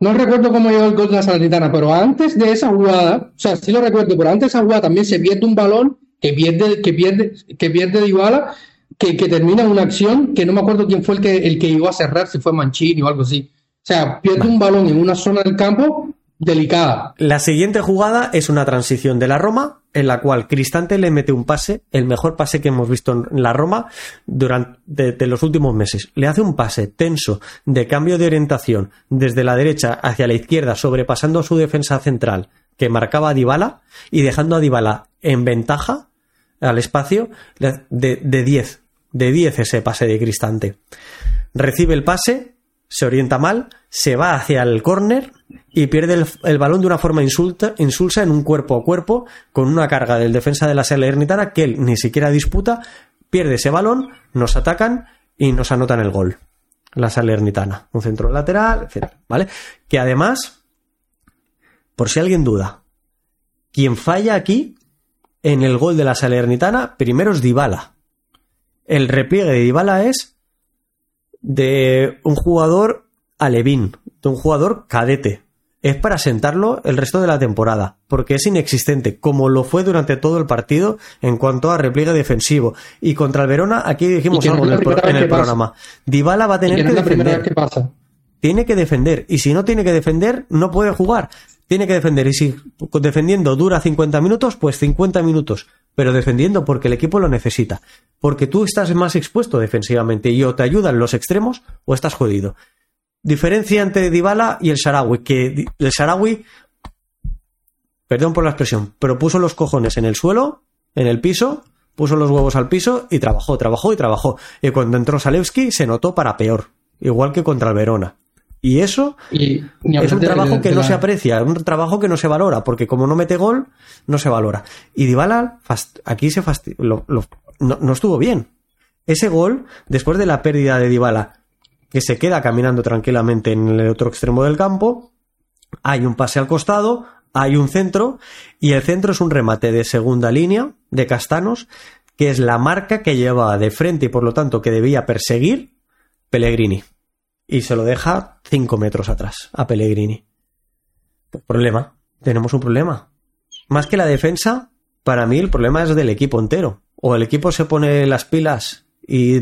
No recuerdo cómo llegó el gol de la Salernitana, pero antes de esa jugada, o sea, sí lo recuerdo, pero antes de esa jugada también se pierde un balón que pierde, que pierde, que pierde Dybala, que, que termina una acción que no me acuerdo quién fue el que, el que llegó a cerrar, si fue Mancini o algo así. O sea, pierde un balón en una zona del campo delicada. La siguiente jugada es una transición de la Roma, en la cual Cristante le mete un pase, el mejor pase que hemos visto en la Roma durante de, de los últimos meses. Le hace un pase tenso de cambio de orientación desde la derecha hacia la izquierda, sobrepasando su defensa central que marcaba a Dybala y dejando a Dybala en ventaja al espacio de, de 10. De 10 ese pase de Cristante. Recibe el pase, se orienta mal, se va hacia el córner y pierde el, el, balón de una forma insulta, insulsa en un cuerpo a cuerpo con una carga del defensa de la Salernitana que él ni siquiera disputa, pierde ese balón, nos atacan y nos anotan el gol. La Salernitana, un centro lateral, etc. ¿Vale? Que además, por si alguien duda, quien falla aquí en el gol de la Salernitana, primero es Dybala. El repliegue de Dybala es de un jugador alevín, de un jugador cadete. Es para sentarlo el resto de la temporada, porque es inexistente, como lo fue durante todo el partido en cuanto a repliegue defensivo. Y contra el Verona, aquí dijimos no algo en el, pro, en el programa. Dybala va a tener que, que, no defender. que pasa. Tiene que defender, y si no tiene que defender, no puede jugar. Tiene que defender, y si defendiendo dura 50 minutos, pues 50 minutos pero defendiendo porque el equipo lo necesita. Porque tú estás más expuesto defensivamente y o te ayudan los extremos o estás jodido. Diferencia entre Dybala y el Sharawi, que el Sharawi, perdón por la expresión, pero puso los cojones en el suelo, en el piso, puso los huevos al piso y trabajó, trabajó y trabajó. Y cuando entró Salewski se notó para peor, igual que contra el Verona. Y eso Y, es un de- trabajo de- que no la- se aprecia, un trabajo que no se valora, porque como no mete gol, no se valora. Y Dybala, fast- aquí se fasti- lo- lo- no, no estuvo bien. Ese gol, después de la pérdida de Dybala, que se queda caminando tranquilamente en el otro extremo del campo, hay un pase al costado, hay un centro, y el centro es un remate de segunda línea de Castanos, que es la marca que llevaba de frente y por lo tanto que debía perseguir Pellegrini. Y se lo deja 5 metros atrás a Pellegrini. Problema, tenemos un problema. Más que la defensa, para mí el problema es del equipo entero. O el equipo se pone las pilas y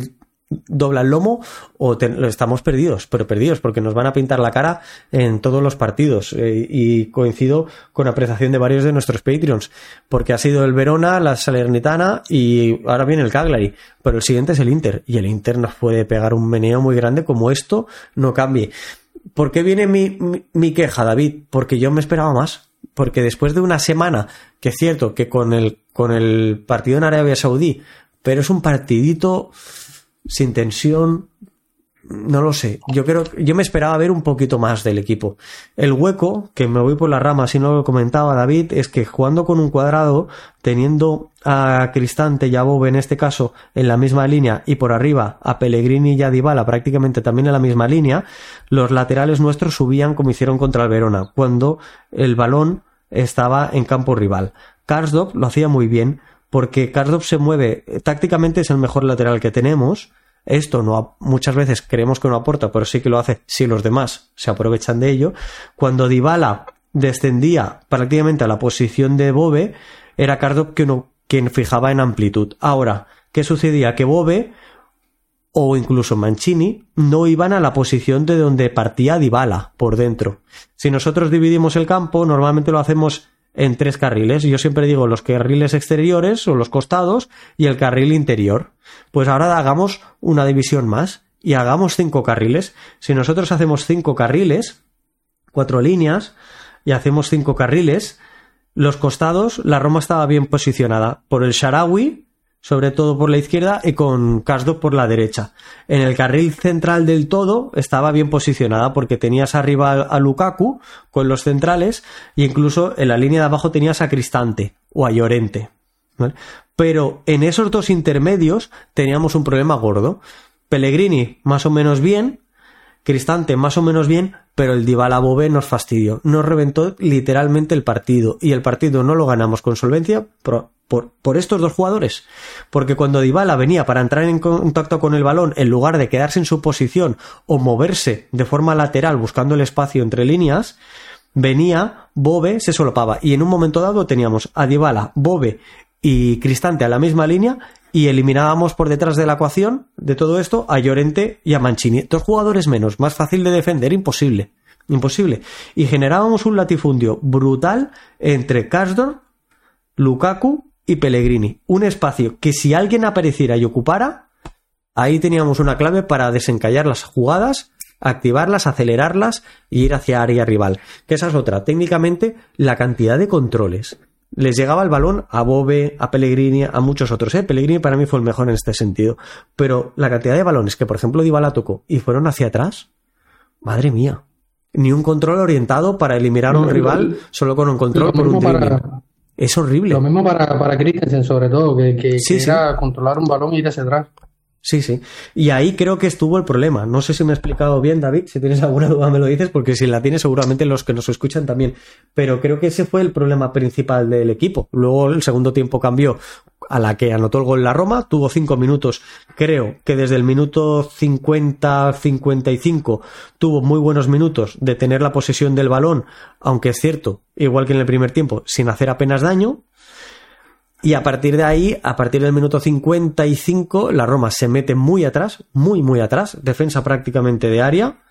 dobla el lomo o estamos perdidos, pero perdidos porque nos van a pintar la cara en todos los partidos Eh, y coincido con apreciación de varios de nuestros Patreons porque ha sido el Verona, la Salernitana y ahora viene el Cagliari, pero el siguiente es el Inter y el Inter nos puede pegar un meneo muy grande como esto no cambie. ¿Por qué viene mi, mi, mi queja, David? Porque yo me esperaba más. Porque después de una semana, que es cierto que con el, con el partido en Arabia Saudí, pero es un partidito sin tensión, no lo sé. Yo creo, yo me esperaba ver un poquito más del equipo. El hueco, que me voy por la rama, si no lo comentaba David, es que jugando con un cuadrado, teniendo a Cristante y a Bobe en este caso en la misma línea y por arriba a Pellegrini y a Dybala prácticamente también en la misma línea, los laterales nuestros subían como hicieron contra el Verona, cuando el balón estaba en campo rival. Karsdorp lo hacía muy bien porque Karsdorp se mueve, tácticamente es el mejor lateral que tenemos, esto no muchas veces creemos que no aporta, pero sí que lo hace si los demás se aprovechan de ello. Cuando Dybala descendía prácticamente a la posición de Bobe, era Karsdorp quien, quien fijaba en amplitud. Ahora, ¿qué sucedía? Que Bobe o incluso Mancini no iban a la posición de donde partía Dybala por dentro. Si nosotros dividimos el campo, normalmente lo hacemos en tres carriles. Yo siempre digo los carriles exteriores o los costados y el carril interior. Pues ahora hagamos una división más y hagamos cinco carriles. Si nosotros hacemos cinco carriles, cuatro líneas, y hacemos cinco carriles, los costados, la Roma estaba bien posicionada por el Sharawi, sobre todo por la izquierda, y con Kasdorp por la derecha. En el carril central del todo estaba bien posicionada porque tenías arriba a Lukaku con los centrales e incluso en la línea de abajo tenías a Cristante o a Llorente. Pero en esos dos intermedios teníamos un problema gordo. Pellegrini más o menos bien, Cristante más o menos bien, pero el Dybala Bobé nos fastidió. Nos reventó literalmente el partido. Y el partido no lo ganamos con solvencia por, estos dos jugadores. Porque cuando Dybala venía para entrar en contacto con el balón, en lugar de quedarse en su posición o moverse de forma lateral buscando el espacio entre líneas, venía, Bobe se solapaba. Y en un momento dado teníamos a Dybala, Bobe y Cristante a la misma línea y eliminábamos por detrás de la ecuación de todo esto a Llorente y a Mancini. Dos jugadores menos, más fácil de defender, imposible. Imposible. Y generábamos un latifundio brutal entre Karsdorp, Lukaku y Pellegrini. Un espacio que si alguien apareciera y ocupara, ahí teníamos una clave para desencallar las jugadas, activarlas, acelerarlas y ir hacia área rival. Que esa es otra. Técnicamente, la cantidad de controles les llegaba el balón a Bobe, a Pellegrini, a muchos otros. ¿eh? Pellegrini para mí fue el mejor en este sentido. Pero la cantidad de balones que, por ejemplo, Dybala tocó y fueron hacia atrás, madre mía. Ni un control orientado para eliminar a un rival lo- solo con un control por un dribbling. para, Es horrible. lo mismo para, para Christensen, sobre todo, que, que, Sí, que sí. era controlar un balón y ir hacia atrás. Sí, sí. Y ahí creo que estuvo el problema. No sé si me he explicado bien, David. Si tienes alguna duda me lo dices, porque si la tienes seguramente los que nos escuchan también. Pero creo que ese fue el problema principal del equipo. Luego el segundo tiempo cambió a la que anotó el gol la Roma. Tuvo cinco minutos. Creo que desde el minuto 50-55 tuvo muy buenos minutos de tener la posesión del balón, aunque es cierto, igual que en el primer tiempo, sin hacer apenas daño. Y a partir de ahí, a partir del minuto 55, la Roma se mete muy atrás, muy, muy atrás, defensa prácticamente de área,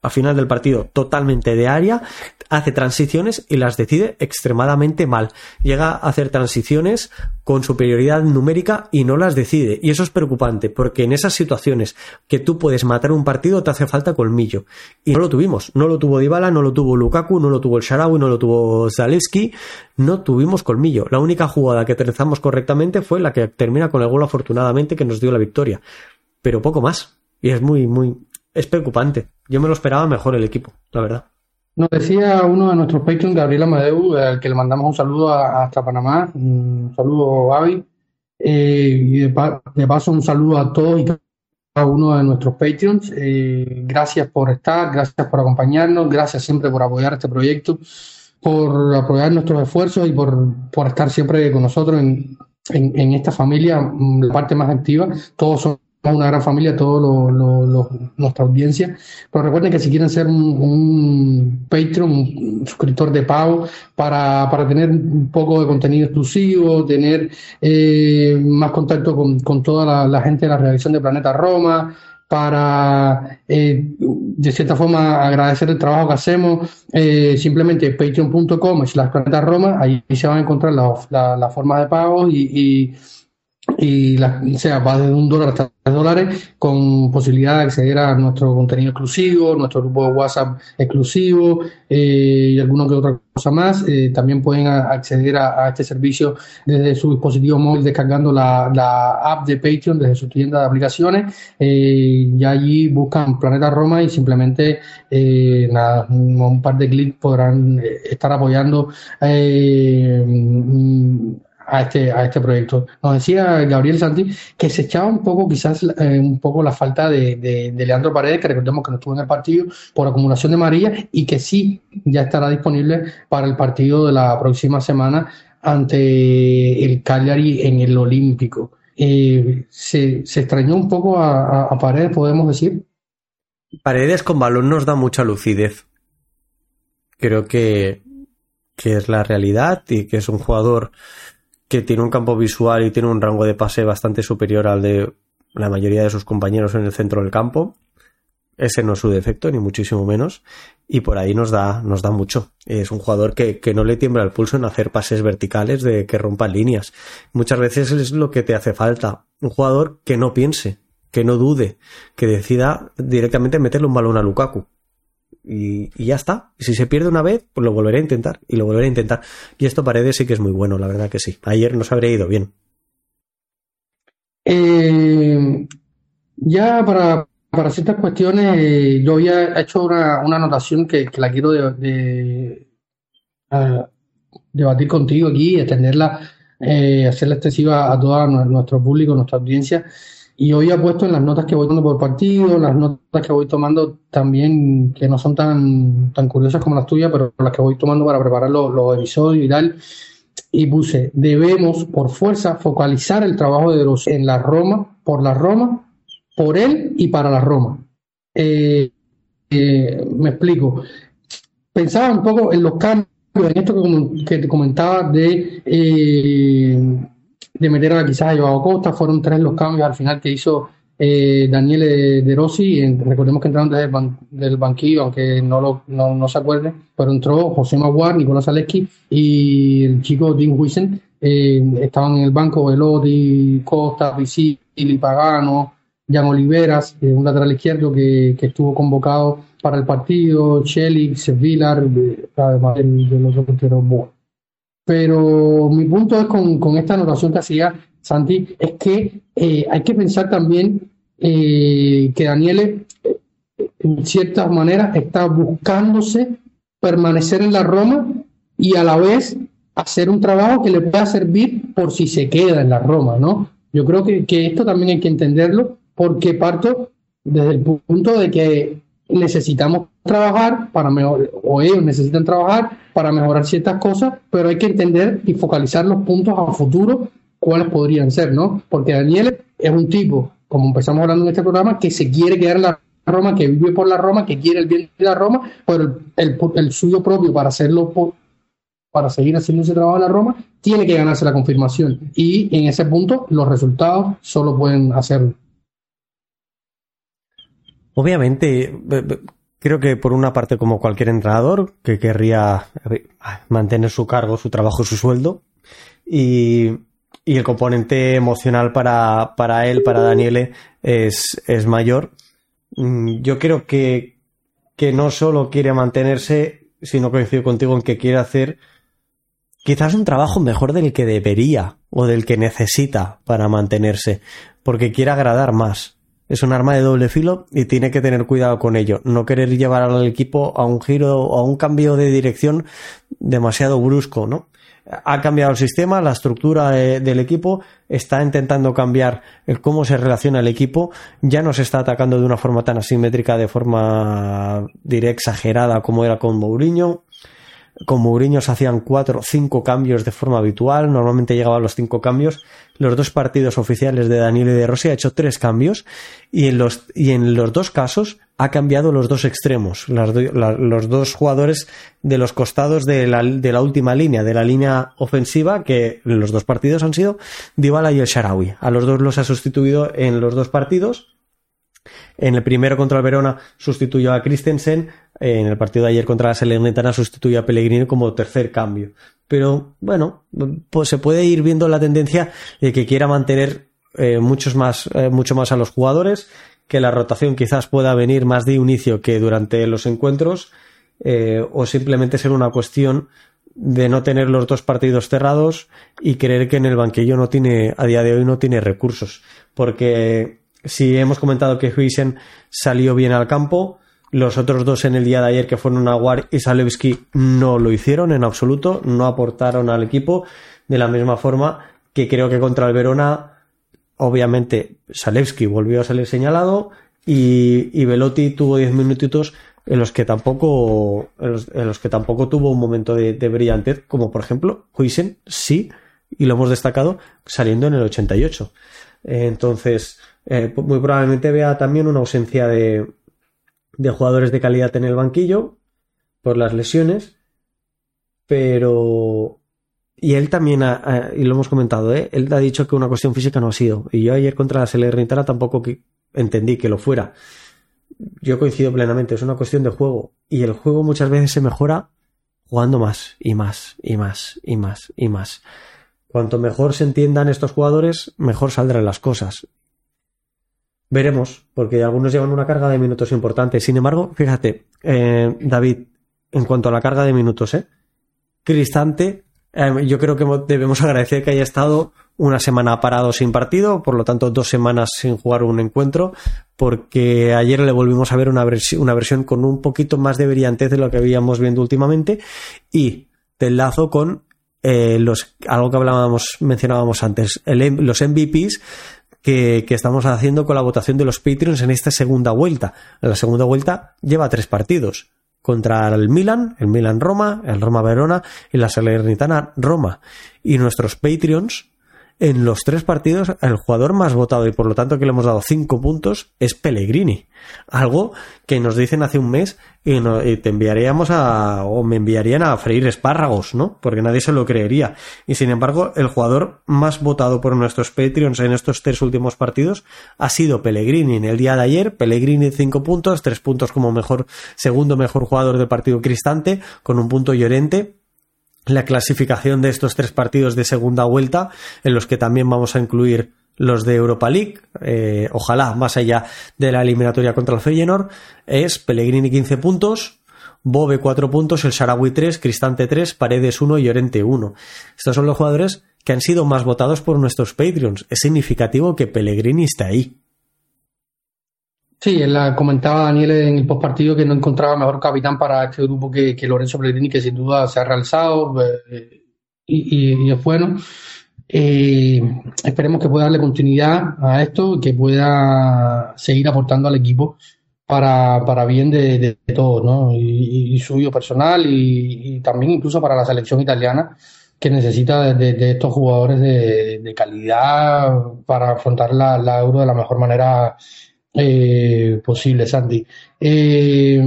al final del partido totalmente de área, hace transiciones y las decide extremadamente mal. Llega a hacer transiciones con superioridad numérica y no las decide. Y eso es preocupante, porque en esas situaciones que tú puedes matar un partido te hace falta colmillo. Y no lo tuvimos. No lo tuvo Dybala, no lo tuvo Lukaku, no lo tuvo el Sharawi, no lo tuvo Zaleski. No tuvimos colmillo. La única jugada que aterrizamos correctamente fue la que termina con el gol afortunadamente que nos dio la victoria. Pero poco más. Y es muy, muy, es preocupante. Yo me lo esperaba mejor el equipo, la verdad. Nos decía uno de nuestros patrons, Gabriel Amadeu, al que le mandamos un saludo hasta Panamá, un saludo Gaby, eh, y de, paso un saludo a todos y cada uno de nuestros patrons. Eh, gracias por estar, gracias por acompañarnos, gracias siempre por apoyar este proyecto, por apoyar nuestros esfuerzos y por, por estar siempre con nosotros en, en, en esta familia, la parte más activa. Todos son una gran familia, toda nuestra audiencia. Pero recuerden que si quieren ser un, Patreon, un suscriptor de pago, para, para, tener un poco de contenido exclusivo, tener eh, más contacto con, con toda la, gente de la redacción de Planeta Roma, para eh, de cierta forma agradecer el trabajo que hacemos, eh, simplemente patreon.com la Planeta Roma, ahí se van a encontrar las la, formas de pago y y la, o sea, va desde un dólar hasta tres dólares con posibilidad de acceder a nuestro contenido exclusivo, nuestro grupo de WhatsApp exclusivo eh, y alguna que otra cosa más. Eh, también pueden acceder a, este servicio desde su dispositivo móvil descargando la, la app de Patreon desde su tienda de aplicaciones eh, y allí buscan Planeta Roma y simplemente eh, nada, un, par de clics podrán estar apoyando a este, a este proyecto. Nos decía Gabriel Santi que se echaba un poco, quizás eh, un poco la falta de, de, Leandro Paredes, que recordemos que no estuvo en el partido por acumulación de María y que sí ya estará disponible para el partido de la próxima semana ante el Cagliari en el Olímpico. Eh, se, se, extrañó un poco a, a, Paredes, podemos decir. Paredes con balón nos da mucha lucidez. Creo que, que es la realidad y que es un jugador que tiene un campo visual y tiene un rango de pase bastante superior al de la mayoría de sus compañeros en el centro del campo. Ese no es su defecto, ni muchísimo menos. Y por ahí nos da, nos da mucho. Es un jugador que, que no le tiembla el pulso en hacer pases verticales de que rompan líneas. Muchas veces es lo que te hace falta. Un jugador que no piense, que no dude, que decida directamente meterle un balón a Lukaku y, ya está. Y si se pierde una vez, pues lo volveré a intentar y lo volveré a intentar. Y esto Paredes sí que es muy bueno, la verdad que sí. Ayer nos habría ido bien. Eh, ya para, para, ciertas cuestiones, yo había hecho una, una anotación que, la quiero de, debatir contigo aquí, extenderla, eh, hacerla extensiva a todo nuestro público, nuestra audiencia. Y hoy he puesto en las notas que voy tomando por partido, las notas que voy tomando también, que no son tan, tan curiosas como las tuyas, pero las que voy tomando para preparar los, episodios y tal. Y puse, debemos por fuerza focalizar el trabajo de los en la Roma, por la Roma, por él y para la Roma. Eh, eh, me explico. Pensaba un poco en los cambios, en esto que, que te comentaba de eh, de meter a quizás a Joao Costa, fueron tres los cambios al final que hizo eh, Daniele De Rossi, recordemos que entraron desde el del banquillo, aunque no, lo, no, se acuerde, pero entró José Maguar, Nicolás Aleski y el chico Dean Wiesen, eh, estaban en el banco Elodi, Costa, Visili, Pagano, Jan Oliveras, eh, un lateral izquierdo que, que, estuvo convocado para el partido, Chelix, Villar, además de, de los otros pero mi punto es con, esta anotación que hacía Santi, es que eh, hay que pensar también eh, que Daniele, eh, en cierta manera, está buscándose permanecer en la Roma y a la vez hacer un trabajo que le pueda servir por si se queda en la Roma, ¿no? Yo creo que, que esto también hay que entenderlo porque parto desde el punto de que necesitamos trabajar para mejorar, o ellos necesitan trabajar para mejorar ciertas cosas, pero hay que entender y focalizar los puntos a futuro, cuáles podrían ser, ¿no? Porque Daniel es un tipo, como empezamos hablando en este programa, que se quiere quedar en la Roma, que vive por la Roma, que quiere el bien de la Roma, pero el, el, suyo propio para hacerlo para seguir haciendo ese trabajo en la Roma, tiene que ganarse la confirmación. Y en ese punto los resultados solo pueden hacerlo. Obviamente, creo que por una parte, como cualquier entrenador que querría mantener su cargo, su trabajo, su sueldo, y, y el componente emocional para, para él, para Daniele, es, es mayor. Mm, yo creo que, que no solo quiere mantenerse, sino coincido contigo en que quiere hacer quizás un trabajo mejor del que debería o del que necesita para mantenerse, porque quiere agradar más. Es un arma de doble filo y tiene que tener cuidado con ello. No querer llevar al equipo a un giro a un cambio de dirección demasiado brusco, ¿no? ha cambiado el sistema, la estructura del equipo, está intentando cambiar el cómo se relaciona el equipo, ya no se está atacando de una forma tan asimétrica, de forma directa, exagerada como era con Mourinho. Con Mourinho se hacían cuatro o cinco cambios de forma habitual, normalmente llegaban los cinco cambios. Los dos partidos oficiales de Daniel y de Rossi ha hecho tres cambios y en los, y en los dos casos ha cambiado los dos extremos, los dos jugadores de los costados de la, de la, última línea, de la línea ofensiva, que los dos partidos han sido Dybala y el Sharawi. A los dos los ha sustituido en los dos partidos. En el primero contra el Verona sustituyó a Christensen, en el partido de ayer contra la Salernitana sustituyó a Pellegrini como tercer cambio. Pero bueno, pues se puede ir viendo la tendencia de que quiera mantener eh, muchos más, eh, mucho más a los jugadores, que la rotación quizás pueda venir más de inicio que durante los encuentros, eh, o simplemente ser una cuestión de no tener los dos partidos cerrados y creer que en el banquillo no tiene, a día de hoy no tiene recursos. Porque si hemos comentado que Huisen salió bien al campo, los otros dos en el día de ayer que fueron Aguar y Salewski no lo hicieron en absoluto, no aportaron al equipo de la misma forma que creo que contra el Verona Obviamente, Salewski volvió a salir señalado y, y Velotti tuvo 10 minutitos en los que tampoco en los, que tampoco tuvo un momento de, brillantez, como por ejemplo Huisen, sí, y lo hemos destacado, saliendo en el 88. entonces, eh, muy probablemente vea también una ausencia de, de jugadores de calidad en el banquillo por las lesiones, pero y él también, y lo hemos comentado, ¿eh? él ha dicho que una cuestión física no ha sido. Y yo ayer contra la Salernitana tampoco entendí que lo fuera. Yo coincido plenamente, es una cuestión de juego. Y el juego muchas veces se mejora jugando más y más y más y más y más. Cuanto mejor se entiendan estos jugadores, mejor saldrán las cosas. Veremos, porque algunos llevan una carga de minutos importante. Sin embargo, fíjate, eh, David, en cuanto a la carga de minutos, ¿eh? Cristante Em, yo creo que debemos agradecer que haya estado una semana parado sin partido, por lo tanto dos semanas sin jugar un encuentro, porque ayer le volvimos a ver una, una versión con un poquito más de brillantez de lo que habíamos viendo últimamente y te enlazo con eh, los, algo que hablábamos, mencionábamos antes, los MVPs que, estamos haciendo con la votación de los Patreons en esta segunda vuelta. La segunda vuelta lleva tres partidos contra el Milan, el Milan Roma, el Roma Verona y la Salernitana Roma. Y nuestros Patreons en los tres partidos el jugador más votado y por lo tanto que le hemos dado cinco puntos es Pellegrini. Algo que nos dicen hace un mes y, te enviaríamos a, o me enviarían a freír espárragos, ¿no? Porque nadie se lo creería. Y sin embargo, el jugador más votado por nuestros Patreons en estos tres últimos partidos ha sido Pellegrini. En el día de ayer, Pellegrini cinco puntos, tres puntos como mejor, segundo mejor jugador del partido Cristante, con un punto Llorente la clasificación de estos tres partidos de segunda vuelta, en los que también vamos a incluir los de Europa League, eh, ojalá más allá de la eliminatoria contra el Feyenoord, es Pellegrini 15 puntos, Bobe 4 puntos, el Sarawi 3, Cristante 3, Paredes 1 y Llorente 1. Estos son los jugadores que han sido más votados por nuestros Patreons. Es significativo que Pellegrini esté ahí. Sí, él comentaba Daniel en el postpartido que no encontraba mejor capitán para este grupo que, Lorenzo Pellegrini, que sin duda se ha realizado eh, y, es bueno. Eh, esperemos que pueda darle continuidad a esto y que pueda seguir aportando al equipo para, para bien de, todos, ¿no? Y, suyo personal y, también incluso para la selección italiana que necesita de, estos jugadores de, calidad para afrontar la, la Euro de la mejor manera eh, posible, Sandy. Eh,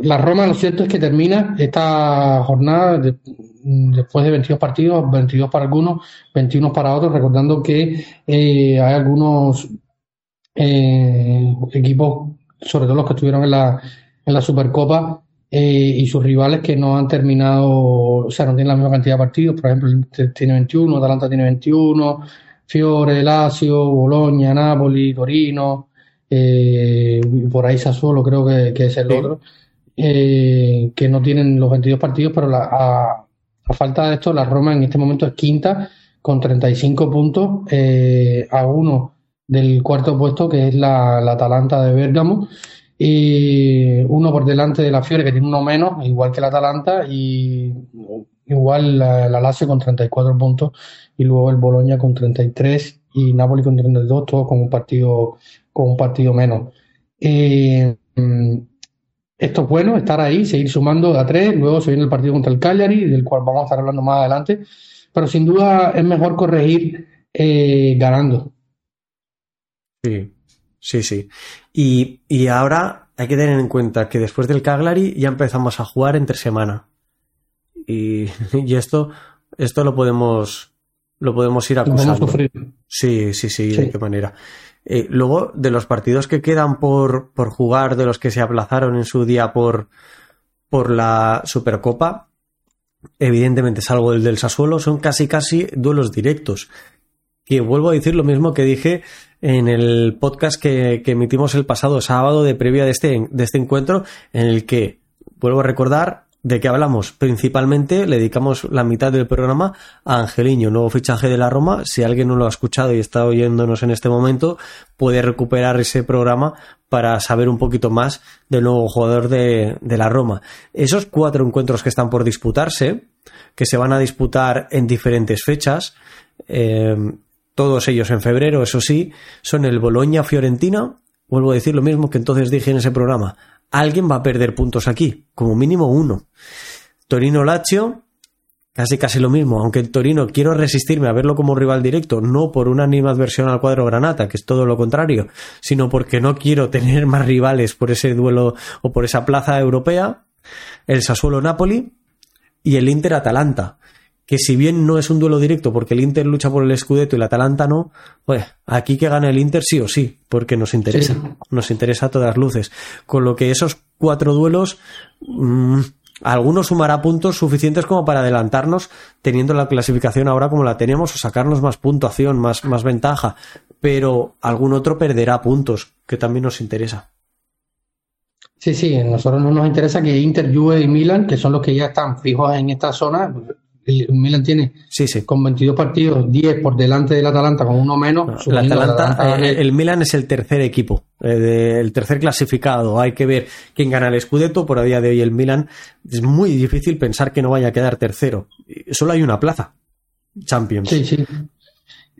la Roma, lo cierto es que termina esta jornada después de 22 partidos, 22 para algunos, 21 para otros, recordando que eh, hay algunos equipos sobre todo los que estuvieron en la, en la Supercopa, eh, y sus rivales que no han terminado, o sea, no tienen la misma cantidad de partidos. Por ejemplo, tiene 21, Atalanta tiene 21, Fiore, Lazio, Bologna, Napoli, Torino, eh, por ahí Sassuolo creo que, que es el otro, eh, que no tienen los 22 partidos, pero la, a, a, falta de esto, la Roma en este momento es quinta con 35 puntos eh, a uno del cuarto puesto, que es la, la Atalanta de Bergamo y uno por delante de la Fiore que tiene uno menos, igual que la Atalanta, y igual la, Lazio con 34 puntos, y luego el Boloña con 33 y Napoli con 32, todos con un partido, con un partido menos. Eh, esto es bueno, estar ahí, seguir sumando a tres, luego se viene el partido contra el Cagliari, del cual vamos a estar hablando más adelante, pero sin duda es mejor corregir eh, ganando. Sí, Sí, sí. Y, y, ahora hay que tener en cuenta que después del Cagliari ya empezamos a jugar entre semana. Y, y esto, esto lo podemos, lo podemos ir acusando. Sí, sí, sí, de qué manera. Eh, luego, de los partidos que quedan por, por jugar, de los que se aplazaron en su día por, por la Supercopa, evidentemente salvo el del Sassuolo, son casi casi duelos directos. Que vuelvo a decir lo mismo que dije en el podcast que, emitimos el pasado sábado de previa de este, de este encuentro, en el que, vuelvo a recordar, de qué hablamos. Principalmente le dedicamos la mitad del programa a Angeliño, nuevo fichaje de la Roma. Si alguien no lo ha escuchado y está oyéndonos en este momento, puede recuperar ese programa para saber un poquito más del nuevo jugador de, la Roma. Esos cuatro encuentros que están por disputarse, que se van a disputar en diferentes fechas, eh, todos ellos en febrero, eso sí, son el Boloña-Fiorentina. Vuelvo a decir lo mismo que entonces dije en ese programa. Alguien va a perder puntos aquí, como mínimo uno. Torino-Lazio, casi casi lo mismo, aunque el Torino quiero resistirme a verlo como rival directo, no por una animadversión al cuadro Granata, que es todo lo contrario, sino porque no quiero tener más rivales por ese duelo o por esa plaza europea, el Sassuolo-Napoli y el Inter-Atalanta que si bien no es un duelo directo porque el Inter lucha por el Scudetto y el Atalanta no, pues aquí que gane el Inter sí o sí, porque nos interesa, nos interesa a todas luces. Con lo que esos cuatro duelos, mmm, algunos sumará puntos suficientes como para adelantarnos teniendo la clasificación ahora como la tenemos o sacarnos más puntuación, más, más ventaja, pero algún otro perderá puntos, que también nos interesa. Sí, sí, a nosotros no nos interesa que Inter, Juve y Milan, que son los que ya están fijos en esta zona, el Milan tiene sí, sí. con 22 partidos, 10 por delante del Atalanta con uno menos. el, Atalanta, eh, el, Milan es el tercer equipo, eh, el tercer clasificado. Hay que ver quién gana el Scudetto. Por a día de hoy el Milan es muy difícil pensar que no vaya a quedar tercero. Solo hay una plaza, Champions. Sí, sí.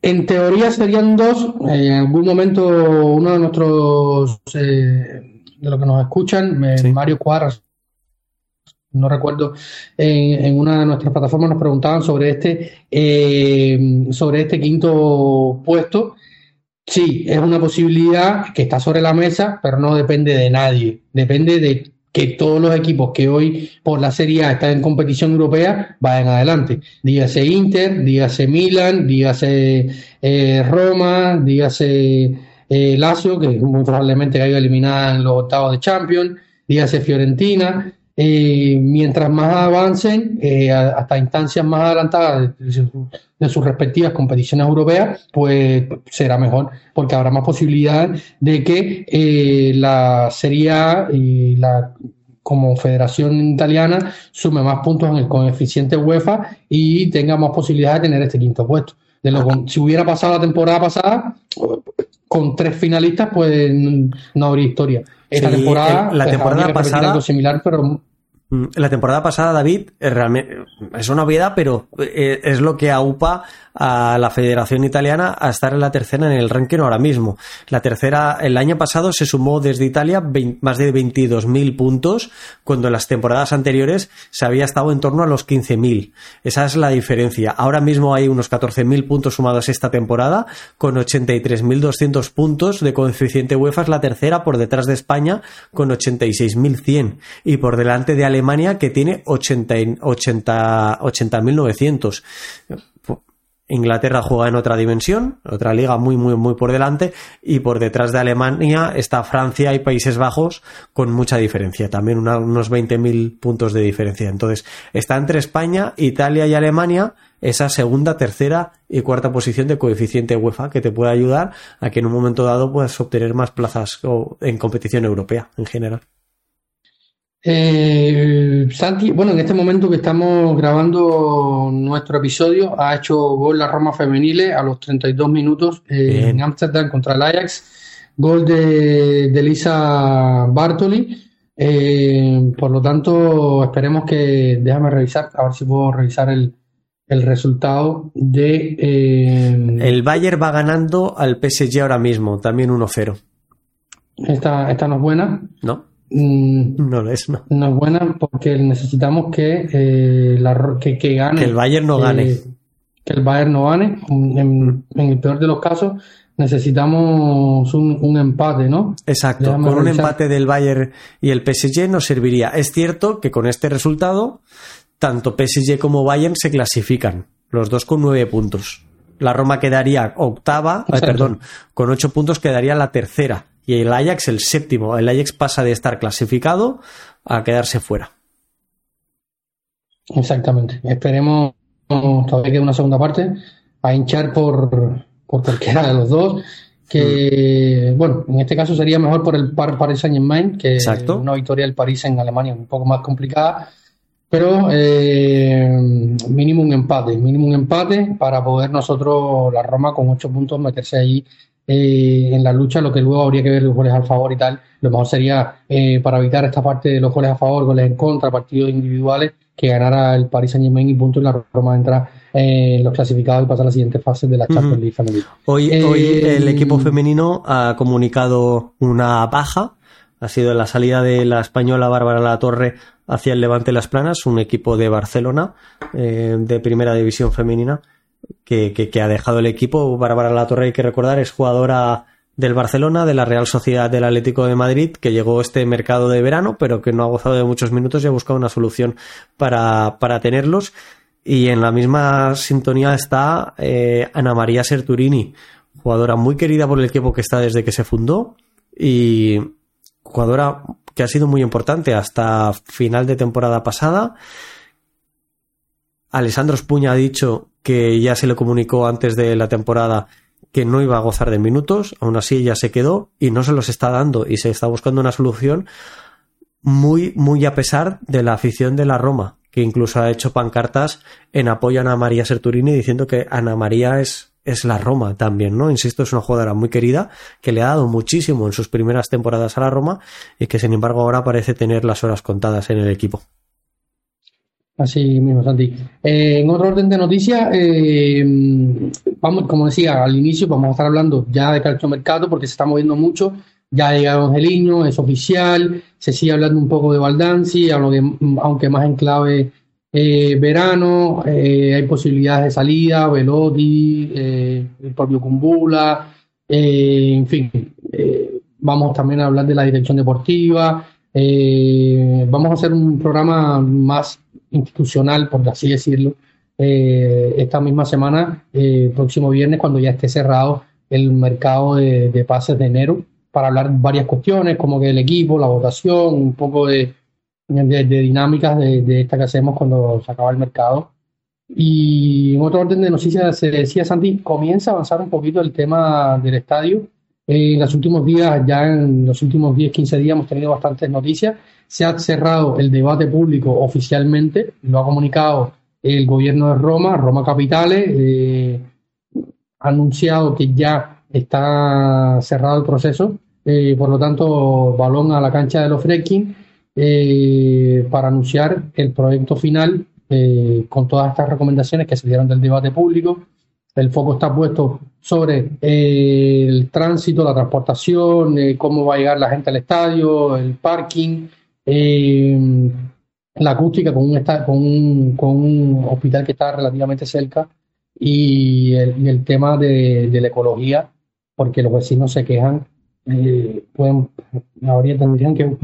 En teoría serían dos. en algún momento uno de nuestros eh, de los que nos escuchan, Mario Cuadras no recuerdo, en, una de nuestras plataformas nos preguntaban sobre este, eh, sobre este quinto puesto. Sí, es una posibilidad que está sobre la mesa, pero no depende de nadie. Depende de que todos los equipos que hoy por la Serie A están en competición europea vayan adelante. Dígase Inter, dígase Milan, dígase eh, Roma, dígase eh, Lazio, que muy probablemente haya eliminado en los octavos de Champions, dígase Fiorentina. Eh, mientras más avancen eh, hasta instancias más adelantadas de, sus respectivas competiciones europeas, pues será mejor, porque habrá más posibilidades de que eh, la Serie A y la como federación italiana sume más puntos en el coeficiente UEFA y tenga más posibilidades de tener este quinto puesto. De lo, si hubiera pasado la temporada pasada, con tres finalistas, pues no habría historia. Esta temporada, la pues, temporada pasada similar, pero la temporada pasada, David, es, realmente, es una obviedad, pero eh, es lo que aupa a la Federación Italiana a estar en la tercera en el ranking ahora mismo. La tercera, el año pasado se sumó desde Italia más de 22.000 puntos, cuando en las temporadas anteriores se había estado en torno a los 15.000. Esa es la diferencia. Ahora mismo hay unos 14.000 puntos sumados esta temporada, con 83.200 puntos de coeficiente UEFA es la tercera por detrás de España, con 86.100 y por delante de Alemania que tiene 80.900. Inglaterra juega en otra dimensión, otra liga muy, muy, muy por delante, y por detrás de Alemania está Francia y Países Bajos con mucha diferencia, también unos 20.000 puntos de diferencia. Entonces, está entre España, Italia y Alemania esa segunda, tercera y cuarta posición de coeficiente UEFA que te puede ayudar a que en un momento dado puedas obtener más plazas en competición europea en general. Eh, Santi, bueno, en este momento que estamos grabando nuestro episodio, ha hecho gol la Roma Femenile a los 32 minutos eh, en Amsterdam contra el Ajax. Gol de, de Lisa Bartoli. Eh, por lo tanto, esperemos que. Déjame revisar, a ver si puedo revisar el, el resultado de. el Bayern va ganando al PSG ahora mismo, también 1-0. Esta, esta no es buena. No. Mm, no lo es, no. No es buena porque necesitamos que, eh, la, que, gane. Que el Bayern no gane. Eh, que el Bayern no gane. En, el peor de los casos, necesitamos un, empate, ¿no? Exacto. con un empate del Bayern y el PSG nos serviría. Es cierto que con este resultado, tanto PSG como Bayern se clasifican, los dos con nueve puntos. La Roma quedaría octava, perdón, con ocho puntos quedaría la tercera y el Ajax el séptimo. El Ajax pasa de estar clasificado a quedarse fuera. Exactamente. Esperemos, todavía queda una segunda parte, a hinchar por, por cualquiera de los dos. Que, mm. bueno, en este caso sería mejor por el Paris Saint-Germain, que Exacto. una victoria del París en Alemania un poco más complicada. Pero eh, mínimo un empate, mínimo un empate para poder nosotros, la Roma, con ocho puntos, meterse ahí eh, en la lucha, lo que luego habría que ver los goles a favor y tal. Lo mejor sería, eh, para evitar esta parte de los goles a favor, goles en contra, partidos individuales, que ganara el Paris Saint Germain y punto y la Roma entra en los clasificados y pasa a la siguiente fase de la Champions League femenina. Hoy, hoy eh, el equipo femenino ha comunicado una baja, ha sido la salida de la española Bárbara La Torre hacia el Levante Las Planas, un equipo de Barcelona de primera división femenina que, ha dejado el equipo. Bárbara La Torre, hay que recordar, es jugadora del Barcelona, de la Real Sociedad del Atlético de Madrid, que llegó este mercado de verano, pero que no ha gozado de muchos minutos y ha buscado una solución para, para tenerlos. Y en la misma sintonía está eh, Ana María Serturini, jugadora muy querida por el equipo que está desde que se fundó y jugadora que ha sido muy importante hasta final de temporada pasada. Alessandro Spuña ha dicho que ya se le comunicó antes de la temporada que no iba a gozar de minutos, aún así ya se quedó y no se los está dando y se está buscando una solución muy, muy a pesar de la afición de la Roma, que incluso ha hecho pancartas en apoyo a Ana María Serturini diciendo que Ana María es, es la Roma también, ¿no? Insisto, es una jugadora muy querida que le ha dado muchísimo en sus primeras temporadas a la Roma y que sin embargo ahora parece tener las horas contadas en el equipo. Así mismo, Santi. Eh, en otro orden de noticias, eh, vamos, como decía al inicio, vamos a estar hablando ya de calciomercato porque se está moviendo mucho. Ya ha llegado Angelino, es oficial, se sigue hablando un poco de Baldanzi, aunque más en clave eh, verano, hay posibilidades de salida, Velotti, el propio Cumbula, en fin, vamos también a hablar de la dirección deportiva. Vamos a hacer un programa más institucional, por así decirlo, eh, esta misma semana, eh, próximo viernes, cuando ya esté cerrado el mercado de, pases de enero, para hablar varias cuestiones, como que el equipo, la votación, un poco de, de, dinámicas de, esta que hacemos cuando se acaba el mercado. Y en otro orden de noticias, se decía Santi, comienza a avanzar un poquito el tema del estadio. En los últimos días, ya en los últimos 10, 15 días, hemos tenido bastantes noticias se ha cerrado el debate público oficialmente, lo ha comunicado el gobierno de Roma, Roma Capitales, eh, ha anunciado que ya está cerrado el proceso, eh, por lo tanto, balón a la cancha de los Frecking eh, para anunciar el proyecto final con todas estas recomendaciones que se dieron del debate público. El foco está puesto sobre el tránsito, la transportación, cómo va a llegar la gente al estadio, el parking, eh, la acústica con un, hospital que está relativamente cerca y el, tema de, la ecología, porque los vecinos se quejan, eh, pueden, ahora tendrían que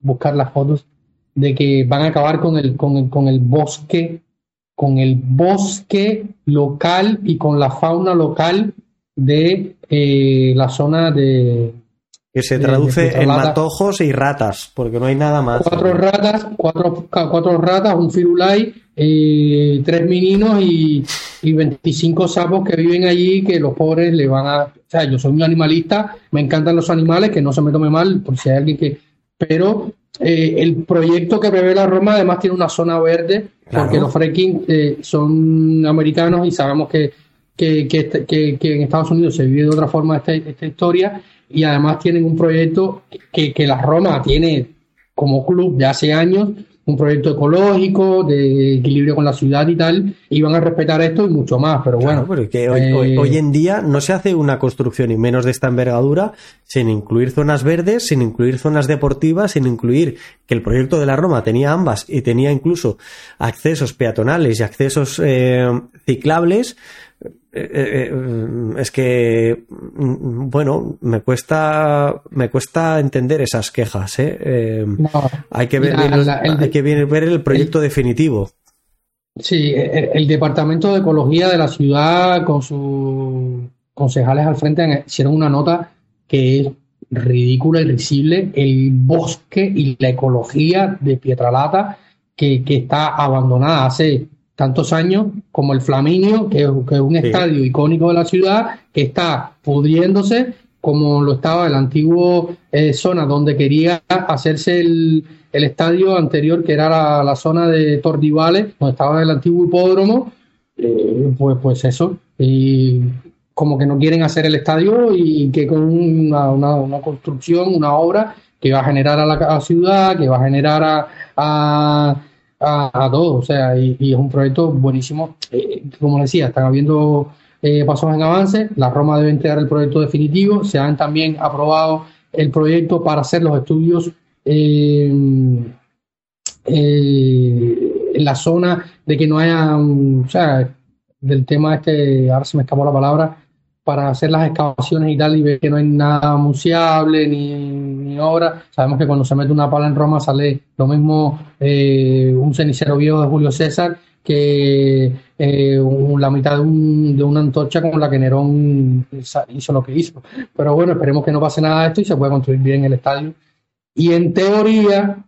buscar las fotos de que van a acabar con el, con el, con el bosque con el bosque local y con la fauna local de eh, la zona de... Que se traduce en matojos y ratas, porque no hay nada más. Cuatro ratas, cuatro, cuatro ratas, un firulai, eh, tres meninos y, y 25 sapos que viven allí que los pobres le van a... O sea, yo soy un animalista, me encantan los animales, que no se me tome mal, por si hay alguien que... Pero eh, el proyecto que prevé la Roma además tiene una zona verde, porque los fracking eh, son americanos y sabemos que, que, que, en Estados Unidos se vive de otra forma esta, esta historia y además tienen un proyecto que, que la Roma tiene como club de hace años un proyecto ecológico, de equilibrio con la ciudad y tal, y van a respetar esto y mucho más, pero bueno. porque hoy, eh, hoy, en día no se hace una construcción, y menos de esta envergadura, sin incluir zonas verdes, sin incluir zonas deportivas, sin incluir que el proyecto de la Roma tenía ambas y tenía incluso accesos peatonales y accesos eh, ciclables eh, eh, eh, es que mm, bueno me cuesta me cuesta entender esas quejas hay que ver el, hay que ver el proyecto definitivo. Sí el, departamento de ecología de la ciudad con sus concejales al frente hicieron una nota que es ridícula y risible. El bosque y la ecología de Pietralata que, que está abandonada hace tantos años como el Flaminio, que es, un estadio icónico de la ciudad, que está pudriéndose como lo estaba el antiguo eh, zona donde quería hacerse el, estadio anterior, que era la, zona de Tordivales, donde estaba el antiguo hipódromo, eh, pues, pues eso. Y como que no quieren hacer el estadio y que con una, construcción, una obra que va a generar a la, ciudad, que va a generar a a, todo, o sea, y, es un proyecto buenísimo. Eh, como decía, están habiendo eh, pasos en avance, la Roma debe entregar el proyecto definitivo, se han también aprobado el proyecto para hacer los estudios eh, en la zona de que no haya, o sea, del tema este, ahora se me escapó la palabra, para hacer las excavaciones y tal y ver que no hay nada museable ni, ni obra. Sabemos que cuando se mete una pala en Roma sale lo mismo eh, un cenicero viejo de Julio César que eh, la mitad de, un, de, una antorcha con la que Nerón hizo lo que hizo. Pero bueno, esperemos que no pase nada de esto y se pueda construir bien el estadio. Y en teoría,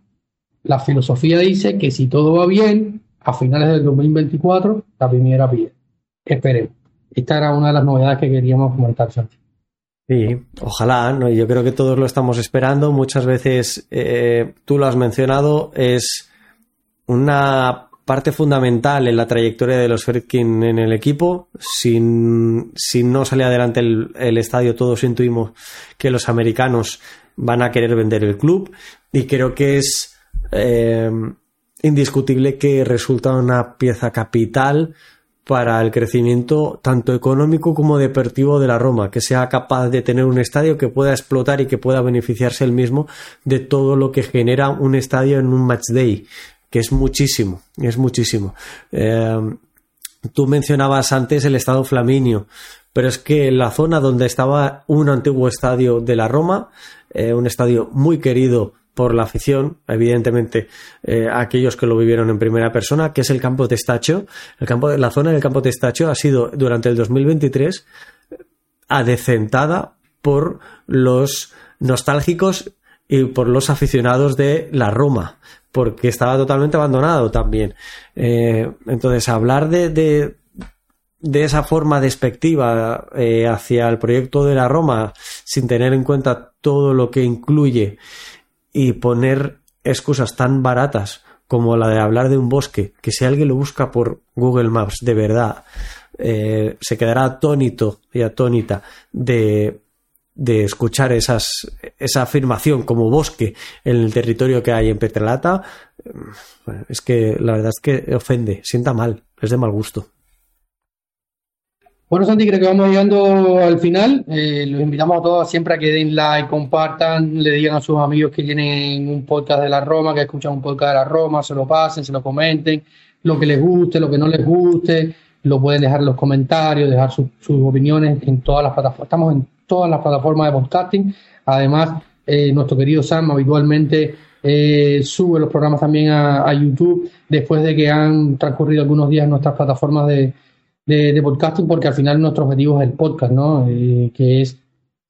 la filosofía dice que si todo va bien, a finales del 2024, la primera piedra. Esperemos esta era una de las novedades que queríamos comentar, Sí, ojalá, ¿no? yo creo que todos lo estamos esperando. Muchas veces, eh, tú lo has mencionado, es una parte fundamental en la trayectoria de los Fredkin en el equipo. Si, no sale adelante el, estadio, todos intuimos que los americanos van a querer vender el club y creo que es eh, indiscutible que resulta una pieza capital para el crecimiento tanto económico como deportivo de la Roma, que sea capaz de tener un estadio que pueda explotar y que pueda beneficiarse el mismo de todo lo que genera un estadio en un match day, que es muchísimo, es muchísimo. Eh, tú mencionabas antes el estado Flaminio, pero es que la zona donde estaba un antiguo estadio de la Roma, eh, un estadio muy querido por la afición, evidentemente eh, aquellos que lo vivieron en primera persona, que es el campo Testacho. El campo, la zona del campo Testacho ha sido durante el 2023 adecentada por los nostálgicos y por los aficionados de la Roma, porque estaba totalmente abandonado también. Eh, entonces, hablar de, de, esa forma despectiva eh, hacia el proyecto de la Roma, sin tener en cuenta todo lo que incluye y poner excusas tan baratas como la de hablar de un bosque, que si alguien lo busca por Google Maps, de verdad, eh, se quedará atónito y atónita de, de escuchar esas, esa afirmación como bosque en el territorio que hay en Petrelata, es que la verdad es que ofende, sienta mal, es de mal gusto. Bueno, Santi, creo que vamos llegando al final. Eh, los invitamos a todos siempre a que den like, compartan, le digan a sus amigos que tienen un podcast de la Roma, que escuchan un podcast de la Roma, se lo pasen, se lo comenten, lo que les guste, lo que no les guste, lo pueden dejar en los comentarios, dejar sus opiniones en todas las plataformas. Estamos en todas las plataformas de podcasting. Además, eh, nuestro querido Sam habitualmente eh, sube los programas también a, YouTube después de que han transcurrido algunos días en nuestras plataformas de, de, podcasting, porque al final nuestro objetivo es el podcast, ¿no? Eh, que es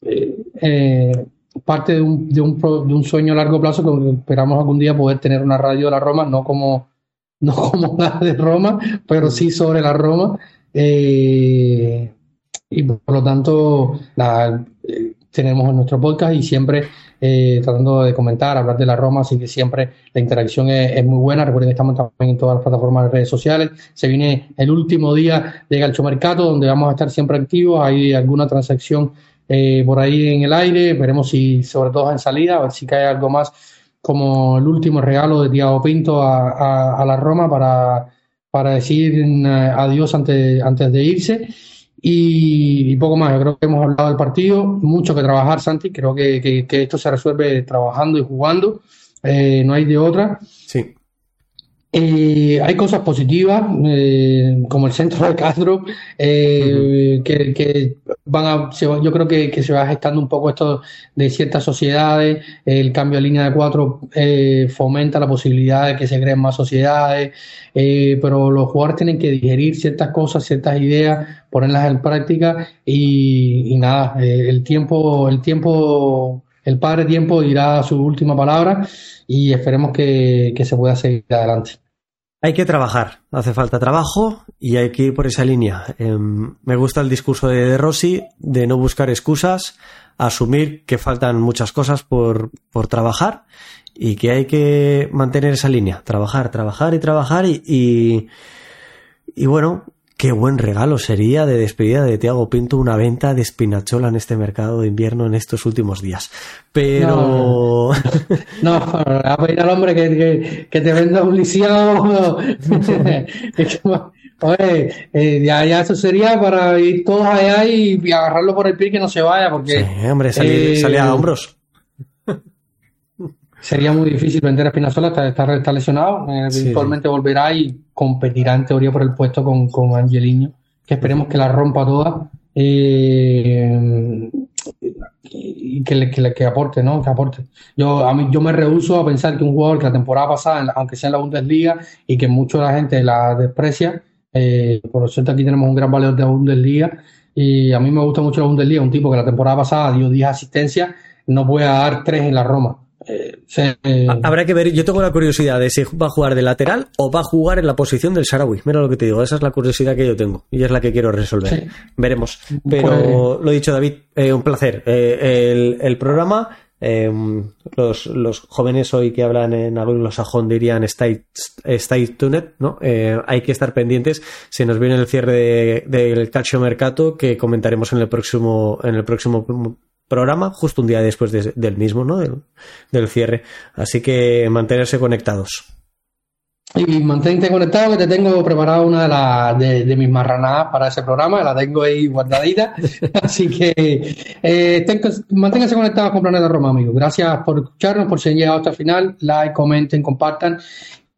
eh, parte de un, de, un, de un sueño a largo plazo que esperamos algún día poder tener una radio de la Roma, no como, no como la de Roma, pero sí sobre la Roma. y por lo tanto, la, tenemos en nuestro podcast y siempre eh, tratando de comentar, hablar de la Roma, así que siempre la interacción es, muy buena. Recuerden que estamos también en todas las plataformas de redes sociales. Se viene el último día de Galcho Mercato, donde vamos a estar siempre activos. Hay alguna transacción eh, por ahí en el aire, veremos si, sobre todo en salida, a ver si cae algo más como el último regalo de Tiago Pinto a, la Roma para, para decir eh, adiós antes, antes de irse. Y, poco más. Yo creo que hemos hablado del partido, mucho que trabajar, Santi. Creo que, esto se resuelve trabajando y jugando. Eh, no hay de otra. Sí. Eh, hay cosas positivas, eh, como el centro de Castro, eh, que, van a, yo creo que, se va gestando un poco esto de ciertas sociedades, el cambio de línea de cuatro fomenta la posibilidad de que se creen más sociedades, pero los jugadores tienen que digerir ciertas cosas, ciertas ideas, ponerlas en práctica y, nada, el tiempo, el tiempo, el padre tiempo dirá su última palabra y esperemos que se pueda seguir adelante. Hay que trabajar, hace falta trabajo y hay que ir por esa línea. Em, me gusta el discurso de, Rossi de no buscar excusas, asumir que faltan muchas cosas por, por trabajar y que hay que mantener esa línea, trabajar, trabajar y trabajar y, y bueno, Qué buen regalo sería de despedida de Tiago Pinto una venta de espinachola en este mercado de invierno en estos últimos días. Pero. No, a pedir al hombre que, te venda un lisiado. Oye, eh, ya, ya eso sería para ir todos allá y, agarrarlo por el pie que no se vaya, porque. Sí, hombre, salía, a eh, hombros sería muy difícil vender a Spinazzola, está, está, lesionado, eh, eventualmente volverá y competirá en teoría por el puesto con, con Angeliño, que esperemos que la rompa toda eh, y que, le, que, que, aporte, ¿no? Que aporte. Yo, a mí, yo me rehuso a pensar que un jugador que la temporada pasada, aunque sea en la Bundesliga y que mucho la gente la desprecia, eh, por cierto aquí tenemos un gran valor de la Bundesliga y a mí me gusta mucho la Bundesliga, un tipo que la temporada pasada dio 10 asistencias, no puede dar 3 en la Roma. Eh, Habrá que ver, yo tengo la curiosidad de si va a jugar de lateral o va a jugar en la posición del Sarawi. Mira lo que te digo, esa es la curiosidad que yo tengo y es la que quiero resolver. Veremos. Pero pues- lo dicho, David, eh, un placer. Eh, el, programa, los, los, jóvenes hoy que hablan en anglosajón dirían stay, stay tuned, ¿no? hay que estar pendientes. Se nos viene el cierre del calcio mercato que comentaremos en el próximo, en el próximo programa justo un día después del mismo, ¿no? Del, cierre. Así que mantenerse conectados. Y mantente conectado que te tengo preparado una de, las de, mis marranadas para ese programa, la tengo ahí guardadita. Así que eh, manténganse conectados con Planeta Roma, amigos. Gracias por escucharnos, por ser llegado hasta el final. Like, comenten, compartan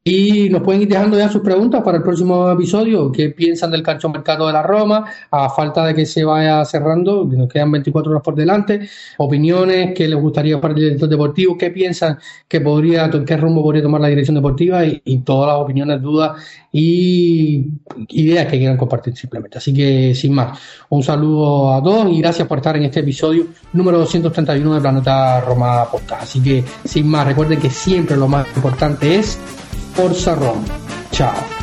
y nos pueden ir dejando ya sus preguntas para el próximo episodio. ¿Qué piensan del mercado de la Roma? A falta de que se vaya cerrando, nos quedan 24 horas por delante. Opiniones, ¿qué les gustaría para el director deportivo? ¿Qué piensan que podría, qué rumbo podría tomar la dirección deportiva? Y, todas las opiniones, dudas y ideas que quieran compartir simplemente. Así que, sin más, un saludo a todos y gracias por estar en este episodio número 231 de Planeta Roma Podcast. Así que, sin más, recuerden que siempre lo más importante es Forza Roma. Ciao.